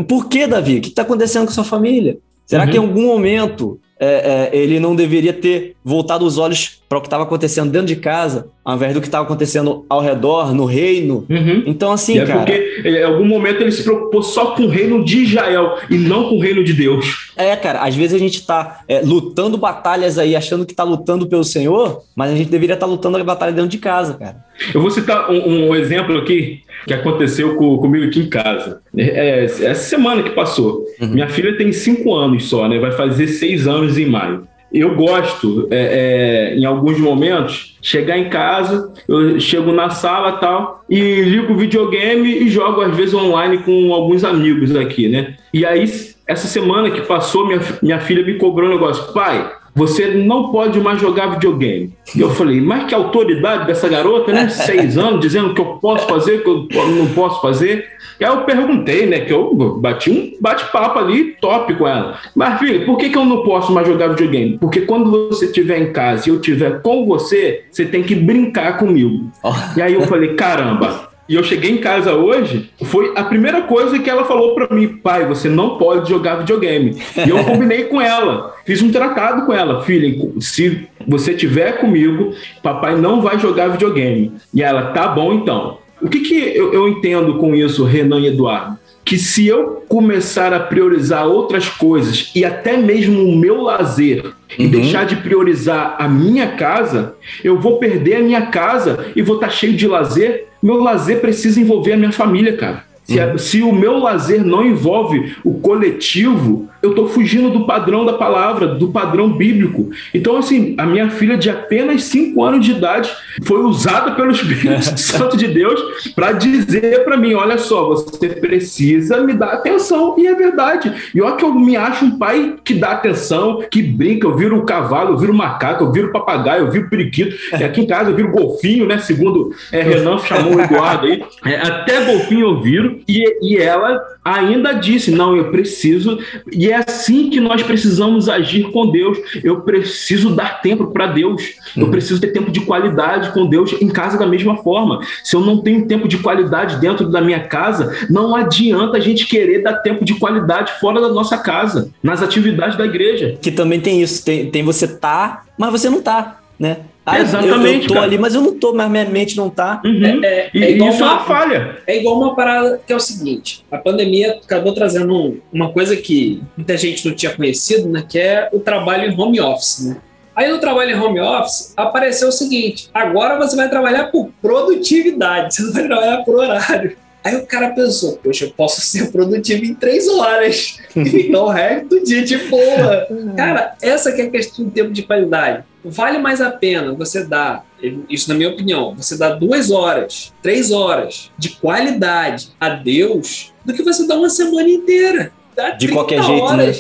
Por que, Davi? O que está acontecendo com a sua família? Será uhum. que em algum momento é, é, ele não deveria ter voltado os olhos para o que estava acontecendo dentro de casa, ao invés do que estava acontecendo ao redor, no reino. Uhum. Então, assim, é cara. Porque em algum momento ele se preocupou só com o reino de Israel e não com o reino de Deus. É, cara, às vezes a gente está é, lutando batalhas aí, achando que está lutando pelo Senhor, mas a gente deveria estar tá lutando a batalha dentro de casa, cara. Eu vou citar um, um exemplo aqui que aconteceu com, comigo aqui em casa. É, é, essa semana que passou. Uhum. Minha filha tem cinco anos só, né? Vai fazer seis anos em maio eu gosto, é, é, em alguns momentos, chegar em casa, eu chego na sala tal, e ligo o videogame e jogo, às vezes, online com alguns amigos aqui, né? E aí, essa semana que passou, minha, minha filha me cobrou um negócio. Pai, você não pode mais jogar videogame. E eu falei, mas que autoridade dessa garota, né? Seis anos, dizendo que eu posso fazer, que eu não posso fazer. E aí eu perguntei, né? Que eu bati um bate-papo ali top com ela. Mas, filho, por que, que eu não posso mais jogar videogame? Porque quando você estiver em casa e eu estiver com você, você tem que brincar comigo. E aí eu falei, caramba, E eu cheguei em casa hoje, foi a primeira coisa que ela falou para mim, pai, você não pode jogar videogame. E eu combinei com ela, fiz um tratado com ela, filha, se você tiver comigo, papai não vai jogar videogame. E ela, tá bom então. O que, que eu, eu entendo com isso, Renan e Eduardo? que se eu começar a priorizar outras coisas e até mesmo o meu lazer e uhum. deixar de priorizar a minha casa, eu vou perder a minha casa e vou estar tá cheio de lazer. Meu lazer precisa envolver a minha família, cara. Se, uhum. se, o meu lazer não envolve o coletivo, eu estou fugindo do padrão da palavra, do padrão bíblico. Então, assim, a minha filha de apenas 5 anos de idade foi usada pelo Espírito Santo de Deus para dizer para mim: olha só, você precisa me dar atenção. E é verdade. E olha que eu me acho um pai que dá atenção, que brinca. Eu viro o cavalo, eu viro o macaco, eu viro o papagaio, eu viro o periquito. E aqui em casa eu viro golfinho, né? Segundo é, Renan chamou o Eduardo aí. É, até golfinho eu viro. E, e ela ainda disse: Não, eu preciso. E é assim que nós precisamos agir com Deus. Eu preciso dar tempo para Deus. Eu uhum. preciso ter tempo de qualidade com Deus em casa da mesma forma. Se eu não tenho tempo de qualidade dentro da minha casa, não adianta a gente querer dar tempo de qualidade fora da nossa casa, nas atividades da igreja. Que também tem isso. Tem, tem você tá, mas você não tá, né? Ah, Exatamente. Eu, eu tô cara. ali, mas eu não tô, mas minha mente não tá. Uhum. É, é, é igual isso uma, é uma falha. É igual uma parada que é o seguinte: a pandemia acabou trazendo uma coisa que muita gente não tinha conhecido, né? Que é o trabalho em home office, né? Aí no trabalho em home office apareceu o seguinte: agora você vai trabalhar por produtividade, você não vai trabalhar por horário. Aí o cara pensou, poxa, eu posso ser produtivo em três horas. então o resto do dia de boa. cara, essa que é a questão do tempo de qualidade. Vale mais a pena você dar, isso na minha opinião, você dar duas horas, três horas de qualidade a Deus do que você dar uma semana inteira. Dá de qualquer jeito, né?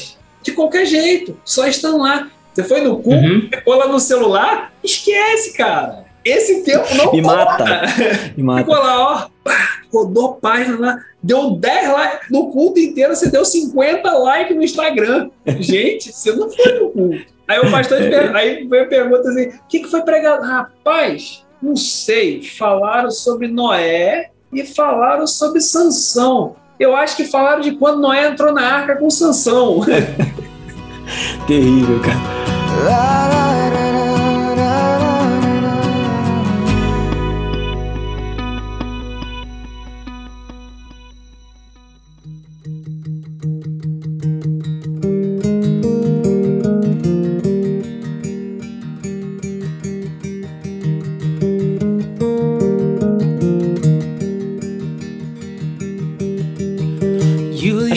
De qualquer jeito. Só estão lá. Você foi no cu, uhum. ficou lá no celular, esquece, cara. Esse tempo não Me mata. Me mata. Ficou lá, ó, rodou página lá, deu 10 likes no culto inteiro, você deu 50 likes no Instagram. Gente, você não foi no culto. Aí o pastor aí veio pergunta assim: o que, que foi pregado? Rapaz, não sei. Falaram sobre Noé e falaram sobre Sansão. Eu acho que falaram de quando Noé entrou na arca com Sansão. Terrível, cara.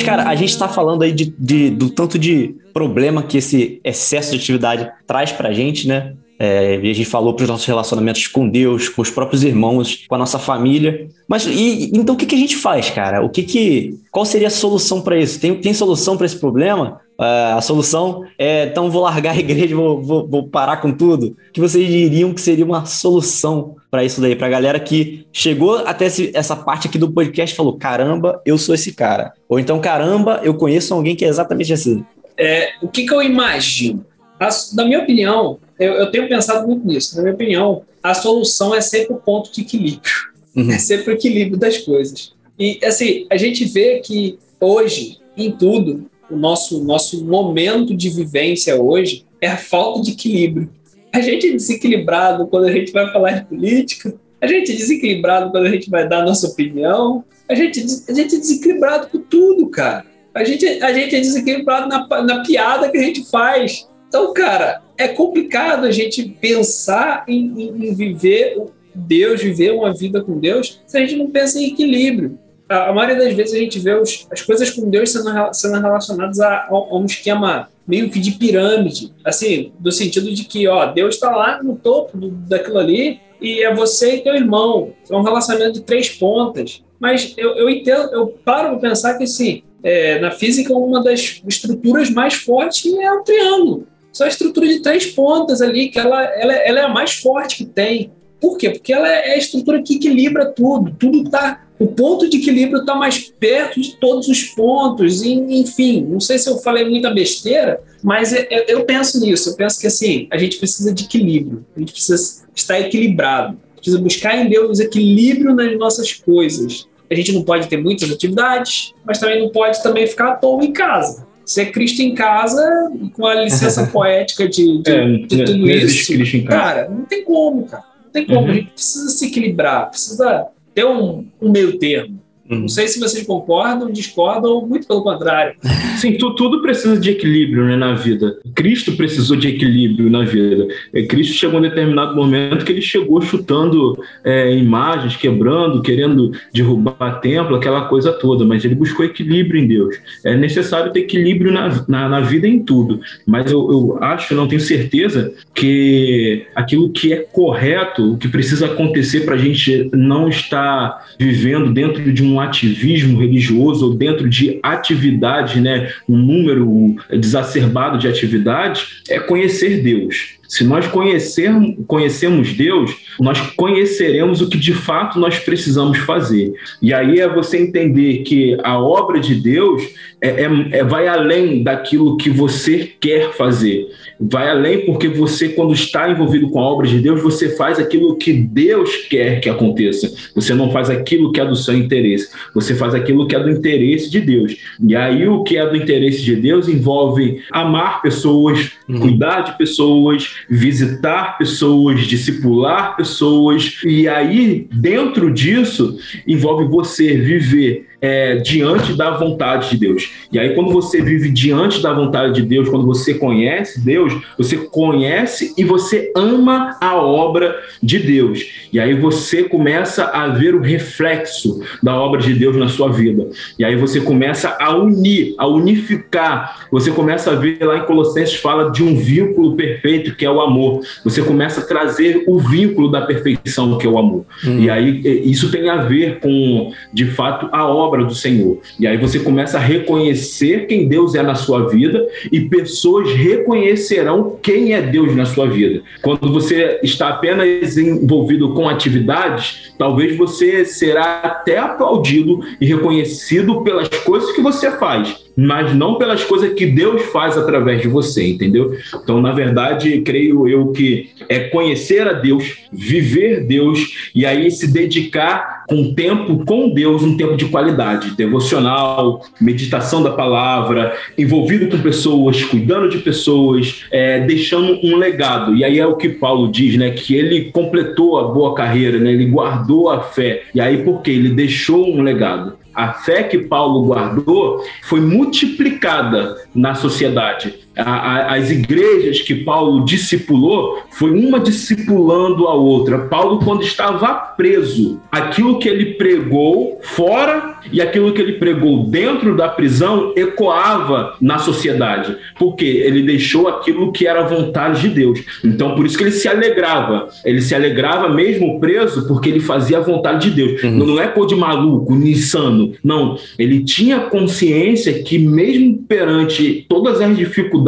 Cara, a gente está falando aí de, de, do tanto de problema que esse excesso de atividade traz pra gente, né? É, a gente falou para os nossos relacionamentos com Deus, com os próprios irmãos, com a nossa família. Mas e, então o que, que a gente faz, cara? O que que qual seria a solução para isso? Tem, tem solução para esse problema? Uh, a solução é então vou largar a igreja, vou, vou, vou parar com tudo. O que vocês diriam que seria uma solução para isso daí, para a galera que chegou até esse, essa parte aqui do podcast e falou: caramba, eu sou esse cara. Ou então, caramba, eu conheço alguém que é exatamente assim. É, o que, que eu imagino? A, na minha opinião, eu, eu, tenho pensado muito nisso. Na minha opinião, a solução é sempre o ponto de equilíbrio. Uhum. É sempre o equilíbrio das coisas. E, assim, a gente vê que hoje, em tudo, o nosso, nosso momento de vivência hoje é a falta de equilíbrio. A gente é desequilibrado quando a gente vai falar de política, a gente é desequilibrado quando a gente vai dar a nossa opinião, a gente, a gente é desequilibrado com tudo, cara. A gente, a gente é desequilibrado na, na piada que a gente faz. Então, cara, é complicado a gente pensar em, em, em viver Deus, viver uma vida com Deus, se a gente não pensa em equilíbrio a, maioria das vezes a gente vê os, as coisas com Deus sendo, sendo relacionadas a, a, a, um esquema meio que de pirâmide, assim, do sentido de que, ó, Deus está lá no topo do, daquilo ali e é você e teu irmão. É um relacionamento de três pontas. Mas eu, eu entendo, eu paro para pensar que, assim, é, na física, uma das estruturas mais fortes é o triângulo. Só a estrutura de três pontas ali, que ela, ela, ela é a mais forte que tem. Por quê? Porque ela é a estrutura que equilibra tudo. Tudo está o ponto de equilíbrio está mais perto de todos os pontos, e, enfim, não sei se eu falei muita besteira, mas eu, eu, penso nisso, eu penso que assim, a gente precisa de equilíbrio, a gente precisa estar equilibrado. precisa buscar em Deus equilíbrio nas nossas coisas. A gente não pode ter muitas atividades, mas também não pode também ficar à toa em casa. Ser Cristo em casa, com a licença poética de, de, É, de tudo isso, Cristo em casa. cara, não tem como, cara. Não tem como. Uhum. A gente precisa se equilibrar, precisa ter um, um meio termo. Uhum. Não sei se vocês concordam, discordam, ou muito pelo contrário. Sim, tu- tudo precisa de equilíbrio né, na vida. Cristo precisou de equilíbrio na vida. É, Cristo chegou em um determinado momento que ele chegou chutando é, imagens, quebrando, querendo derrubar templo, aquela coisa toda, mas ele buscou equilíbrio em Deus. É necessário ter equilíbrio na, na, na vida em tudo, mas eu, eu acho, não tenho certeza, que aquilo que é correto, o que precisa acontecer para a gente não estar vivendo dentro de um ativismo religioso ou dentro de atividade, né, um número desacerbado de atividades, é conhecer Deus. Se nós conhecermos, conhecemos Deus, nós conheceremos o que de fato nós precisamos fazer. E aí é você entender que a obra de Deus é, é- é- vai além daquilo que você quer fazer. Vai além porque você, quando está envolvido com a obra de Deus, você faz aquilo que Deus quer que aconteça. Você não faz aquilo que é do seu interesse. Você faz aquilo que é do interesse de Deus. E aí o que é do interesse de Deus envolve amar pessoas, Uhum. cuidar de pessoas, visitar pessoas, discipular pessoas. E aí, dentro disso, envolve você viver é, diante da vontade de Deus. E aí, quando você vive diante da vontade de Deus, quando você conhece Deus, você conhece e você ama a obra de Deus. E aí você começa a ver o reflexo da obra de Deus na sua vida. E aí você começa a unir, a unificar. Você começa a ver lá em Colossenses fala de um vínculo perfeito que é o amor. Você começa a trazer o vínculo da perfeição que é o amor. Hum. E aí isso tem a ver com, de fato, a obra do Senhor. E aí você começa a reconhecer quem Deus é na sua vida e pessoas reconhecerão quem é Deus na sua vida. Quando você está apenas envolvido com atividades, talvez você será até aplaudido e reconhecido pelas coisas que você faz, mas não pelas coisas que Deus faz através de você, entendeu? Então, na verdade, creio eu que é conhecer a Deus, viver Deus e aí se dedicar com tempo com Deus, um tempo de qualidade, devocional, meditação da palavra, envolvido com pessoas, cuidando de pessoas, é, deixando um legado. E aí é o que Paulo diz, né? Que ele completou a boa carreira, né? Ele guardou a fé. E aí por quê? Ele deixou um legado. A fé que Paulo guardou foi multiplicada na sociedade. A- a- as igrejas que Paulo discipulou foi uma discipulando a outra. Paulo, quando estava preso, aquilo que ele pregou fora e aquilo que ele pregou dentro da prisão ecoava na sociedade, porque ele deixou aquilo que era a vontade de Deus. Então, por isso que ele se alegrava. Ele se alegrava mesmo preso, porque ele fazia a vontade de Deus. Uhum. Não é cor de maluco, insano. Não. Ele tinha consciência que, mesmo perante todas as dificuldades,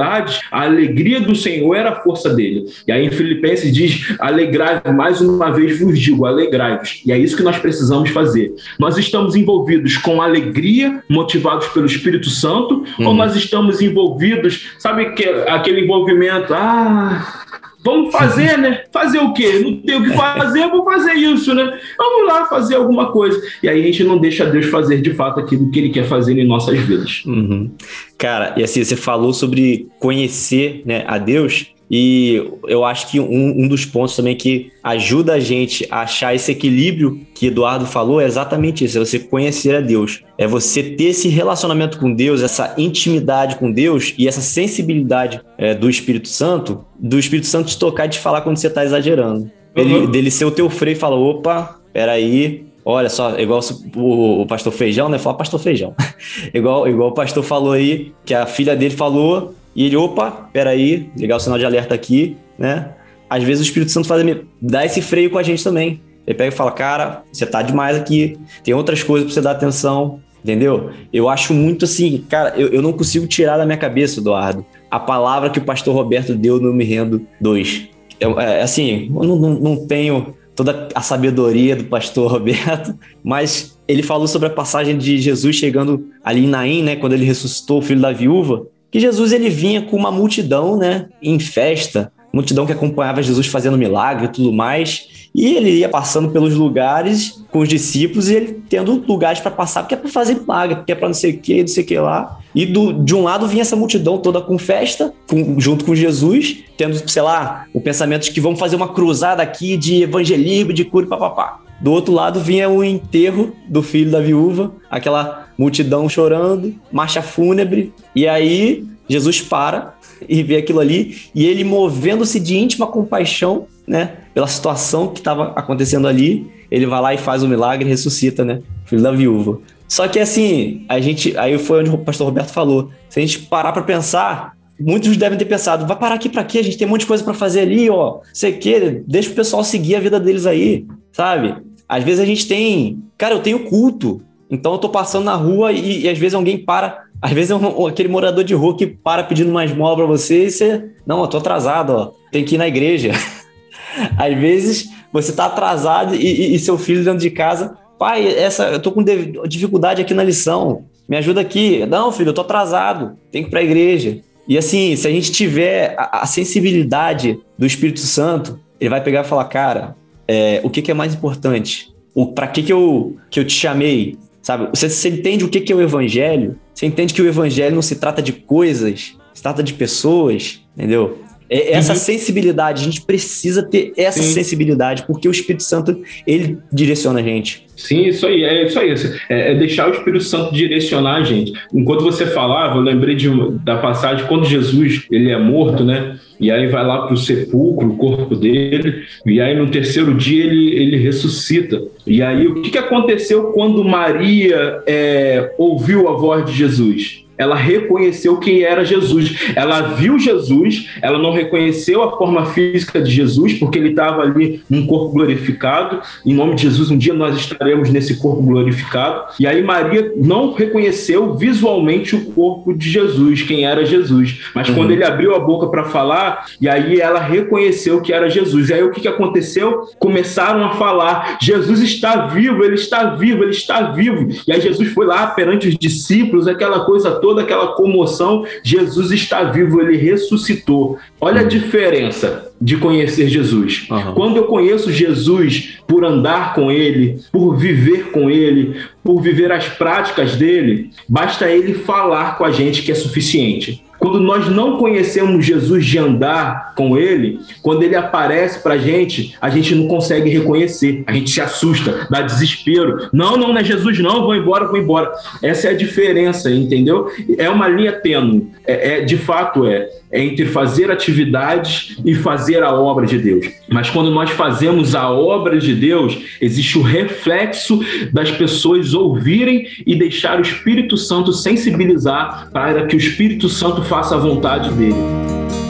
a alegria do Senhor era a força dele. E aí em Filipenses diz: alegrai mais uma vez vos digo, alegrai-vos. E é isso que nós precisamos fazer. Nós estamos envolvidos com alegria, motivados pelo Espírito Santo, ou Uhum. nós estamos envolvidos, sabe que aquele envolvimento, ah, Vamos fazer, né? Fazer o quê? Não tem o que fazer, vou fazer isso, né? Vamos lá fazer alguma coisa. E aí a gente não deixa Deus fazer de fato aquilo que Ele quer fazer em nossas vidas. Uhum. Cara, e assim, você falou sobre conhecer né, a Deus, e eu acho que um, um dos pontos também que ajuda a gente a achar esse equilíbrio que Eduardo falou é exatamente isso: é você conhecer a Deus. É você ter esse relacionamento com Deus, essa intimidade com Deus e essa sensibilidade é, do Espírito Santo, do Espírito Santo te tocar e te falar quando você está exagerando. Ele, Uhum. Dele ser o teu freio e falar: opa, peraí, Olha só, igual o, o pastor Feijão, né? Fala pastor Feijão. igual, igual o pastor falou aí, que a filha dele falou, e ele, opa, peraí, ligar o sinal de alerta aqui, né? Às vezes o Espírito Santo faz, dá esse freio com a gente também. Ele pega e fala, cara, você tá demais aqui, tem outras coisas pra você dar atenção, entendeu? Eu acho muito assim, cara, eu, eu não consigo tirar da minha cabeça, Eduardo, a palavra que o pastor Roberto deu no Me Rendo 2. É, é, assim, eu não, não, não tenho toda a sabedoria do pastor Roberto, mas ele falou sobre a passagem de Jesus chegando ali em Naim, né, quando ele ressuscitou o filho da viúva, que Jesus ele vinha com uma multidão, né, em festa, multidão que acompanhava Jesus fazendo milagre e tudo mais. E ele ia passando pelos lugares com os discípulos e ele tendo lugares para passar, porque é para fazer milagre, porque é para não sei o que, não sei o que lá. E do, de um lado vinha essa multidão toda com festa, com, junto com Jesus, tendo, sei lá, o pensamento de que vamos fazer uma cruzada aqui de evangelismo, de cura e papapá. Do outro lado vinha o enterro do filho da viúva, aquela multidão chorando, marcha fúnebre. E aí Jesus para e vê aquilo ali e ele movendo-se de íntima compaixão, né, pela situação que estava acontecendo ali, ele vai lá e faz o milagre e ressuscita, né, filho da viúva. Só que assim, a gente, aí foi onde o pastor Roberto falou, se a gente parar para pensar, muitos devem ter pensado, vai parar aqui para quê? A gente tem um monte de coisa para fazer ali, ó. Sei que, deixa o pessoal seguir a vida deles aí, sabe? Às vezes a gente tem, cara, eu tenho culto, então eu tô passando na rua e, e às vezes alguém para às vezes é um, aquele morador de rua que para pedindo mais esmola para você e você, não, eu tô atrasado, ó, tem que ir na igreja. Às vezes você tá atrasado e, e, e, seu filho dentro de casa, pai, essa, eu tô com dificuldade aqui na lição, me ajuda aqui. Não, filho, eu tô atrasado, tem que ir para a igreja. E assim, se a gente tiver a, a, sensibilidade do Espírito Santo, ele vai pegar e falar, cara, é, o que, que é mais importante? Para que, que, eu, que eu te chamei? Sabe? Você, você entende o que, que é o evangelho? Você entende que o evangelho não se trata de coisas, se trata de pessoas, entendeu? É, essa uhum. sensibilidade, a gente precisa ter essa Sim. sensibilidade, porque o Espírito Santo, ele direciona a gente. Sim, isso aí, é isso aí. É, é deixar o Espírito Santo direcionar a gente. Enquanto você falava, eu lembrei de, da passagem quando Jesus ele é morto, né? E aí vai lá para o sepulcro, o corpo dele, e aí no terceiro dia ele, ele ressuscita. E aí o que, que aconteceu quando Maria é, ouviu a voz de Jesus? Ela reconheceu quem era Jesus. Ela viu Jesus, ela não reconheceu a forma física de Jesus, porque ele estava ali num corpo glorificado. Em nome de Jesus, um dia nós estaremos nesse corpo glorificado. E aí Maria não reconheceu visualmente o corpo de Jesus, quem era Jesus. Mas uhum. quando ele abriu a boca para falar, e aí ela reconheceu que era Jesus. E aí o que, que aconteceu? Começaram a falar: Jesus está vivo, ele está vivo, ele está vivo. E aí Jesus foi lá perante os discípulos, aquela coisa toda toda aquela comoção, Jesus está vivo, ele ressuscitou. Olha a diferença de conhecer Jesus. Uhum. Quando eu conheço Jesus por andar com ele, por viver com ele, por viver as práticas dele, basta ele falar com a gente que é suficiente. Quando nós não conhecemos Jesus de andar com ele, quando ele aparece para a gente, a gente não consegue reconhecer, a gente se assusta, dá desespero. Não, não, não é Jesus, não, vou embora, vou embora. Essa é a diferença, entendeu? É uma linha tênue, é, é de fato é entre fazer atividades e fazer a obra de Deus. Mas quando nós fazemos a obra de Deus, existe o reflexo das pessoas ouvirem e deixar o Espírito Santo sensibilizar para que o Espírito Santo faça a vontade dele.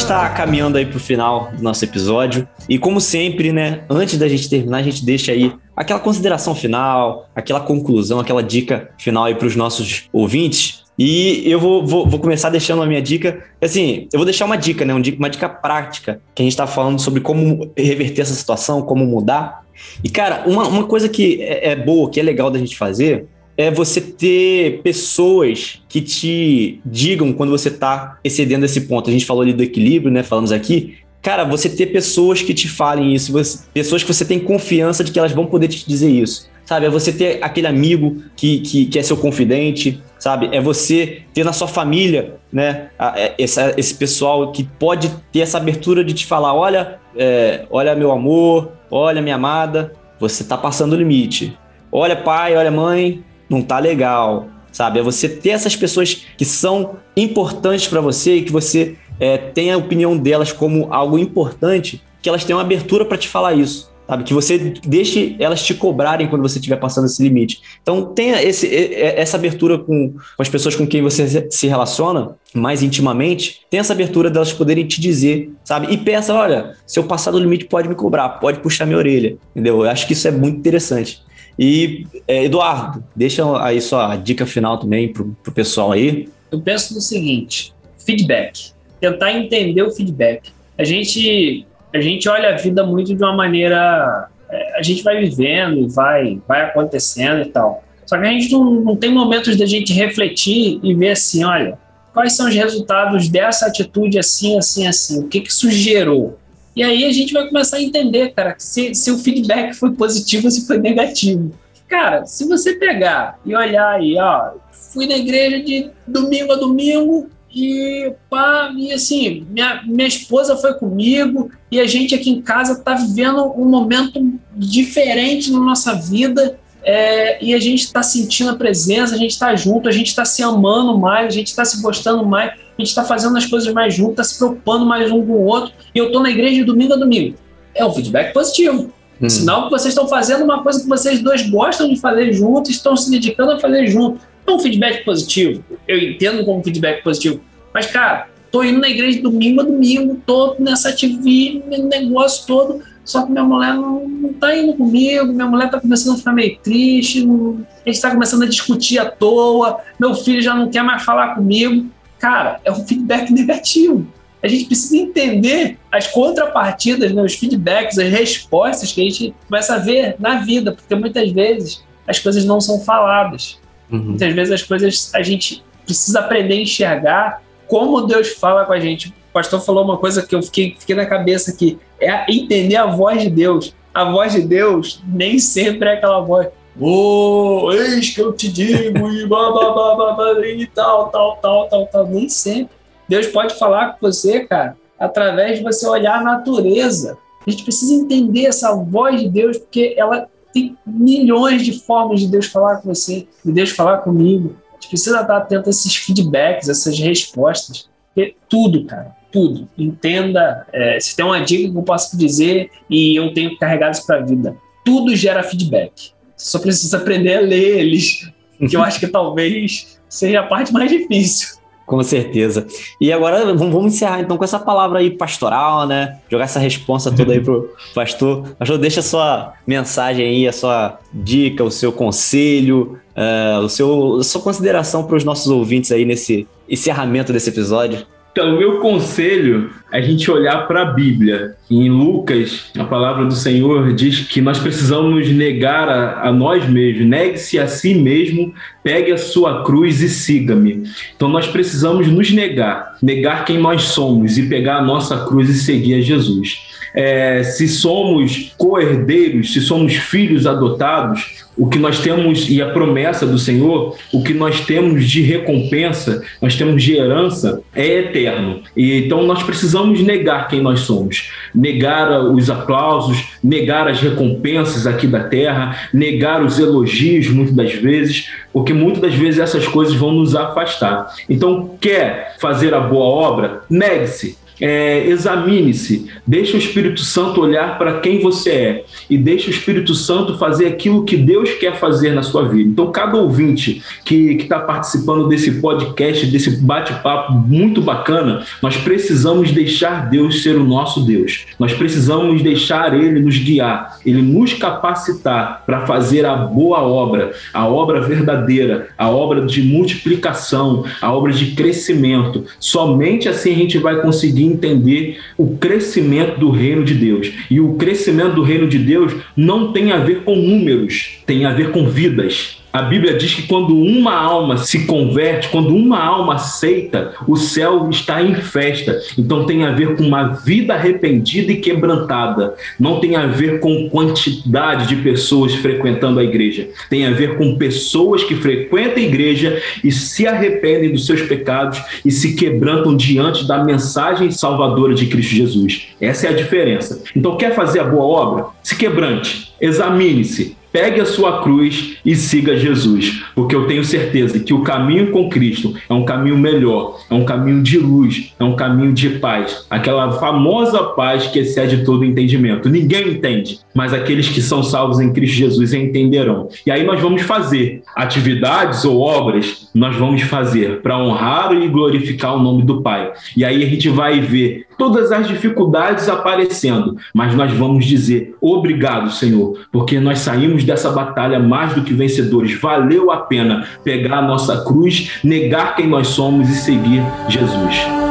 Está caminhando aí para o final do nosso episódio. E como sempre, né, antes da gente terminar, a gente deixa aí aquela consideração final, aquela conclusão, aquela dica final aí para os nossos ouvintes. E eu vou, vou, vou, começar deixando a minha dica. Assim, eu vou deixar uma dica, né? Uma dica prática, que a gente está falando sobre como reverter essa situação, como mudar. E, cara, uma, uma coisa que é, é boa, que é legal da gente fazer, é você ter pessoas que te digam quando você está excedendo esse ponto. A gente falou ali do equilíbrio, né? Falamos aqui. Cara, você ter pessoas que te falem isso, você, pessoas que você tem confiança de que elas vão poder te dizer isso. Sabe? É você ter aquele amigo que, que, que é seu confidente, sabe? É você ter na sua família, né? É, essa, esse pessoal que pode ter essa abertura de te falar: olha, é, olha, meu amor, olha, minha amada, você está passando o limite. Olha, pai, olha, mãe, não tá legal, sabe? É você ter essas pessoas que são importantes para você e que você é, tem a opinião delas como algo importante, que elas tenham abertura para te falar isso. sabe? Que você deixe elas te cobrarem quando você estiver passando esse limite. Então, tenha esse, essa abertura com, com as pessoas com quem você se relaciona mais intimamente, tenha essa abertura delas poderem te dizer, sabe? E peça, olha, se eu passar do limite, pode me cobrar, pode puxar minha orelha, entendeu? Eu acho que isso é muito interessante. E, é, Eduardo, deixa aí sua dica final também pro, pro pessoal aí. Eu penso no seguinte, feedback. Tentar entender o feedback. A gente a gente olha a vida muito de uma maneira. É, a gente vai vivendo e vai, vai acontecendo e tal. Só que a gente não, não tem momentos da gente refletir e ver assim: olha, quais são os resultados dessa atitude assim, assim, assim? O que, que isso gerou? E aí a gente vai começar a entender, cara, se, se o feedback foi positivo ou se foi negativo. Cara, se você pegar e olhar aí, ó, fui na igreja de domingo a domingo, e, pá, e assim, minha, minha esposa foi comigo e a gente aqui em casa está vivendo um momento diferente na nossa vida é, e a gente está sentindo a presença, a gente está junto, a gente está se amando mais, a gente está se gostando mais, a gente está fazendo as coisas mais juntos, está se preocupando mais um com o outro. E eu estou na igreja de domingo a domingo. É um feedback positivo. Hum. Sinal que vocês estão fazendo uma coisa que vocês dois gostam de fazer juntos, estão se dedicando a fazer junto é um feedback positivo. Eu entendo como feedback positivo. Mas, cara, tô indo na igreja domingo a domingo, tô nessa atividade, negócio todo, só que minha mulher não, não tá indo comigo, minha mulher tá começando a ficar meio triste, não, a gente tá começando a discutir à toa, meu filho já não quer mais falar comigo. Cara, é um feedback negativo. A gente precisa entender as contrapartidas, né, os feedbacks, as respostas que a gente começa a ver na vida, porque muitas vezes as coisas não são faladas. Uhum. Muitas vezes as coisas a gente precisa aprender a enxergar como Deus fala com a gente. O pastor falou uma coisa que eu fiquei, fiquei na cabeça aqui, é entender a voz de Deus. A voz de Deus nem sempre é aquela voz, oh, eis que eu te digo, e, blá, blá, blá, blá, e tal, tal, tal, tal, tal. Nem sempre. Deus pode falar com você, cara, através de você olhar a natureza. A gente precisa entender essa voz de Deus, porque ela tem milhões de formas de Deus falar com você, de Deus falar comigo. A gente precisa estar atento a esses feedbacks, essas respostas. Porque tudo, cara, tudo. Entenda. É, se tem uma dica que eu posso dizer e eu tenho carregado isso para a vida: tudo gera feedback. Você só precisa aprender a ler eles, que eu acho que talvez seja a parte mais difícil. Com certeza. E agora vamos encerrar então com essa palavra aí pastoral, né? Jogar essa resposta toda aí pro pastor. Pastor, deixa a sua mensagem aí, a sua dica, o seu conselho, uh, o seu, a sua consideração para os nossos ouvintes aí nesse encerramento desse episódio. Então, o meu conselho a gente olhar para a Bíblia. Em Lucas, a palavra do Senhor diz que nós precisamos negar a, a nós mesmos, negue-se a si mesmo, pegue a sua cruz e siga-me. Então, nós precisamos nos negar, negar quem nós somos e pegar a nossa cruz e seguir a Jesus. É, se somos co-herdeiros, se somos filhos adotados, o que nós temos, e a promessa do Senhor, o que nós temos de recompensa, nós temos de herança, é eterno. E, então nós precisamos negar quem nós somos, negar os aplausos, negar as recompensas aqui da terra, negar os elogios muitas das vezes, porque muitas das vezes essas coisas vão nos afastar. Então, quer fazer a boa obra? Negue-se é, examine-se, deixe o Espírito Santo olhar para quem você é e deixe o Espírito Santo fazer aquilo que Deus quer fazer na sua vida. Então, cada ouvinte que está participando desse podcast, desse bate-papo muito bacana, nós precisamos deixar Deus ser o nosso Deus. Nós precisamos deixar Ele nos guiar, Ele nos capacitar para fazer a boa obra, a obra verdadeira, a obra de multiplicação, a obra de crescimento. Somente assim a gente vai conseguir entender o crescimento do reino de Deus. E o crescimento do reino de Deus não tem a ver com números, tem a ver com vidas. A Bíblia diz que quando uma alma se converte, quando uma alma aceita, o céu está em festa. Então tem a ver com uma vida arrependida e quebrantada. Não tem a ver com quantidade de pessoas frequentando a igreja. Tem a ver com pessoas que frequentam a igreja e se arrependem dos seus pecados e se quebrantam diante da mensagem salvadora de Cristo Jesus. Essa é a diferença. Então quer fazer a boa obra? Se quebrante, examine-se, pegue a sua cruz e siga Jesus, porque eu tenho certeza que o caminho com Cristo é um caminho melhor, é um caminho de luz, é um caminho de paz, aquela famosa paz que excede todo entendimento. Ninguém entende, mas aqueles que são salvos em Cristo Jesus entenderão. E aí nós vamos fazer atividades ou obras, nós vamos fazer para honrar e glorificar o nome do Pai. E aí a gente vai ver todas as dificuldades aparecendo, mas nós vamos dizer obrigado, Senhor, porque nós saímos dessa batalha mais do que vencedores. Valeu a pena pegar a nossa cruz, negar quem nós somos e seguir Jesus.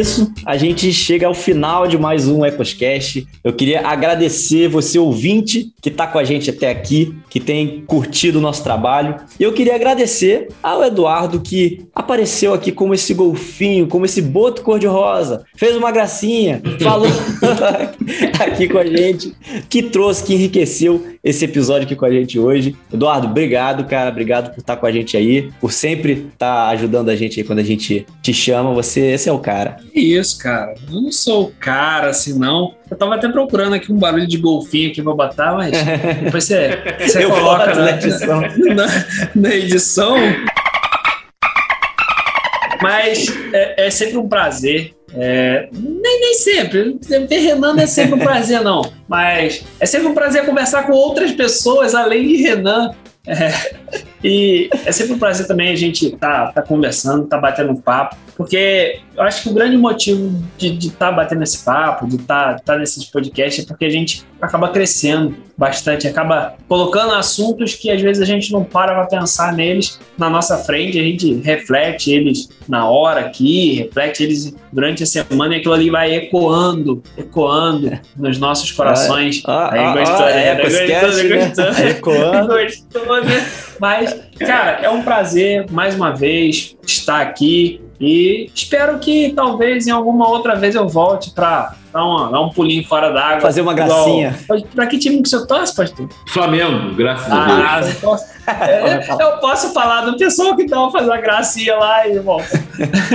Isso. A gente chega ao final de mais um EcosCast. Eu queria agradecer você, ouvinte, que está com a gente até aqui, que tem curtido o nosso trabalho. E eu queria agradecer ao Eduardo, que apareceu aqui como esse golfinho, como esse boto cor-de-rosa, fez uma gracinha, falou aqui com a gente, que trouxe, que enriqueceu esse episódio aqui com a gente hoje. Eduardo, obrigado, cara. Obrigado por estar com a gente aí, por sempre estar ajudando a gente aí quando a gente te chama. Você, esse é o cara. Isso, cara. Eu não sou o cara assim, não. Eu tava até procurando aqui um barulho de golfinho aqui pra botar, mas depois você, você coloca na, na edição. Na, na edição. Mas é, é, sempre um prazer. É, nem, nem sempre. Ter Renan não é sempre um prazer, não. Mas é sempre um prazer conversar com outras pessoas além de Renan. É, e é sempre um prazer também a gente estar tá, tá conversando, tá batendo um papo, porque eu acho que o grande motivo de estar tá batendo esse papo, de estar tá, tá nesses podcasts, é porque a gente acaba crescendo bastante, acaba colocando assuntos que às vezes a gente não para para pensar neles na nossa frente, a gente reflete eles na hora aqui, reflete eles durante a semana e aquilo ali vai ecoando, ecoando nos nossos corações. Ah, ah, Aí gostou, ah, é, né? Gostou, né? gostou, Ecoando. Gostou, né? Mas, cara, é um prazer, mais uma vez, estar aqui. E espero que talvez em alguma outra vez eu volte para dar, dar, um pulinho fora d'água. Fazer uma gracinha. Para que time que você torce, pastor? Flamengo, graças ah, a Deus. Eu posso, é, eu posso falar do pessoal que estava fazendo a gracinha lá e volta.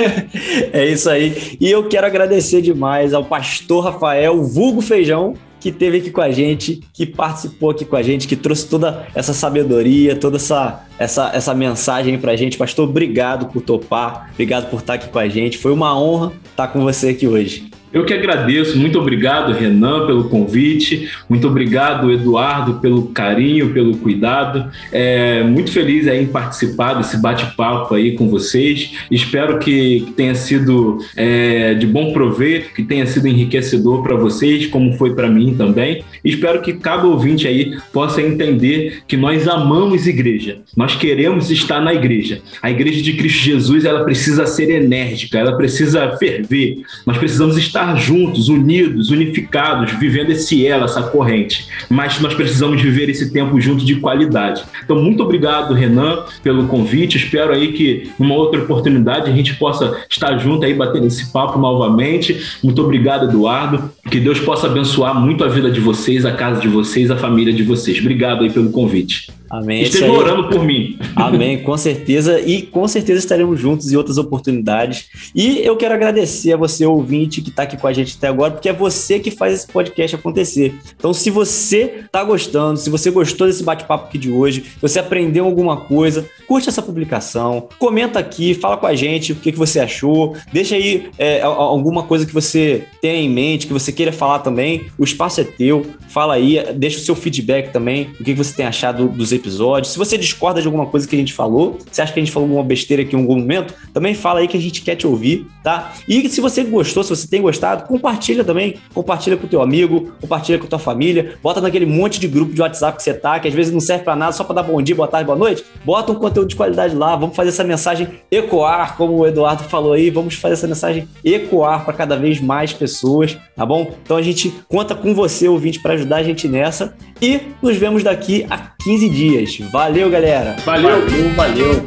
é isso aí. E eu quero agradecer demais ao pastor Rafael, vulgo feijão, que teve aqui com a gente, que participou aqui com a gente, que trouxe toda essa sabedoria, toda essa, essa, essa mensagem para a gente. Pastor, obrigado por topar, obrigado por estar aqui com a gente. Foi uma honra estar com você aqui hoje. Eu que agradeço, muito obrigado, Renan, pelo convite, muito obrigado, Eduardo, pelo carinho, pelo cuidado. É, muito feliz aí em participar desse bate-papo aí com vocês. Espero que tenha sido é, de bom proveito, que tenha sido enriquecedor para vocês, como foi para mim também. Espero que cada ouvinte aí possa entender que nós amamos igreja, nós queremos estar na igreja. A igreja de Cristo Jesus ela precisa ser enérgica, ela precisa ferver. Nós precisamos estar estar juntos, unidos, unificados, vivendo esse elo, essa corrente. Mas nós precisamos viver esse tempo junto de qualidade. Então, muito obrigado, Renan, pelo convite. Espero aí que numa outra oportunidade a gente possa estar junto aí, batendo esse papo novamente. Muito obrigado, Eduardo. Que Deus possa abençoar muito a vida de vocês, a casa de vocês, a família de vocês. Obrigado aí pelo convite. Amém. Esteja orando por mim. Amém, com certeza. E com certeza estaremos juntos em outras oportunidades. E eu quero agradecer a você, ouvinte, que está aqui com a gente até agora, porque é você que faz esse podcast acontecer. Então, se você está gostando, se você gostou desse bate-papo aqui de hoje, se você aprendeu alguma coisa, curte essa publicação, comenta aqui, fala com a gente o que, que você achou, deixa aí é, alguma coisa que você tenha em mente, que você queira falar também. O espaço é teu, fala aí, deixa o seu feedback também, o que, você tem achado dos episódios. Se você discorda de alguma coisa que a gente falou, se acha que a gente falou alguma besteira aqui em algum momento, também fala aí que a gente quer te ouvir, tá? E se você gostou, se você tem gostado, compartilha também. Compartilha com teu amigo, compartilha com tua família, bota naquele monte de grupo de WhatsApp que você tá, que às vezes não serve para nada, só para dar bom dia, boa tarde, boa noite. Bota um conteúdo de qualidade lá, vamos fazer essa mensagem ecoar, como o Eduardo falou aí, vamos fazer essa mensagem ecoar para cada vez mais pessoas, tá bom? Então a gente conta com você, ouvinte, para ajudar a gente nessa. E nos vemos daqui a 15 dias. Valeu, galera! valeu, valeu! valeu.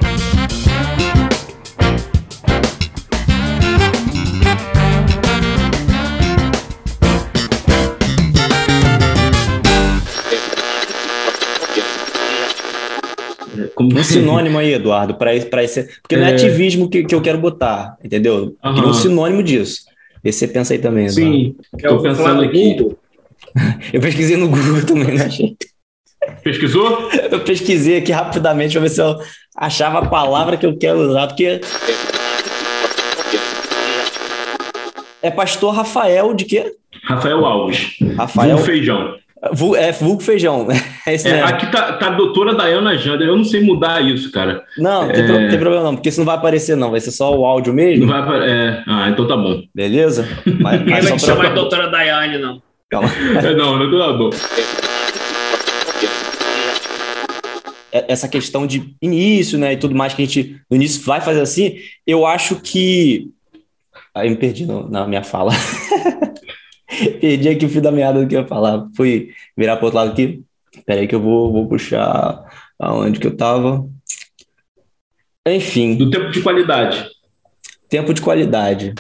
um sinônimo aí, Eduardo, para esse. Porque é... não é ativismo que, que eu quero botar, entendeu? Uhum. Um sinônimo disso. Vê se você pensa aí também, Eduardo. Sim, Que é eu pensando aqui. Google. Eu pesquisei no Google também, não achei. Pesquisou? Eu pesquisei aqui rapidamente pra ver se eu achava a palavra que eu quero usar, porque. É pastor Rafael de quê? Rafael Alves. Rafael. Vulgo Feijão. É vulgo feijão. É isso É, mesmo. aqui tá, tá a doutora Dayana Jander. Eu não sei mudar isso, cara. Não, não tem, É. pro- tem problema não, porque isso não vai aparecer, não. Vai ser só o áudio mesmo. Não vai é, Ah, então tá bom. Beleza? Mas, Ninguém vai te pra- chamar de doutora Daiane, não. Calma. É, não, não tá bom. É- Essa questão de início, né, e tudo mais que a gente no início vai fazer assim, eu acho que. Aí eu me perdi no- na minha fala. perdi aqui o fio da meada do que eu ia falar. Fui virar para outro lado aqui. Espera aí que eu vou, vou puxar aonde que eu tava. Enfim, Do tempo de qualidade. tempo de qualidade.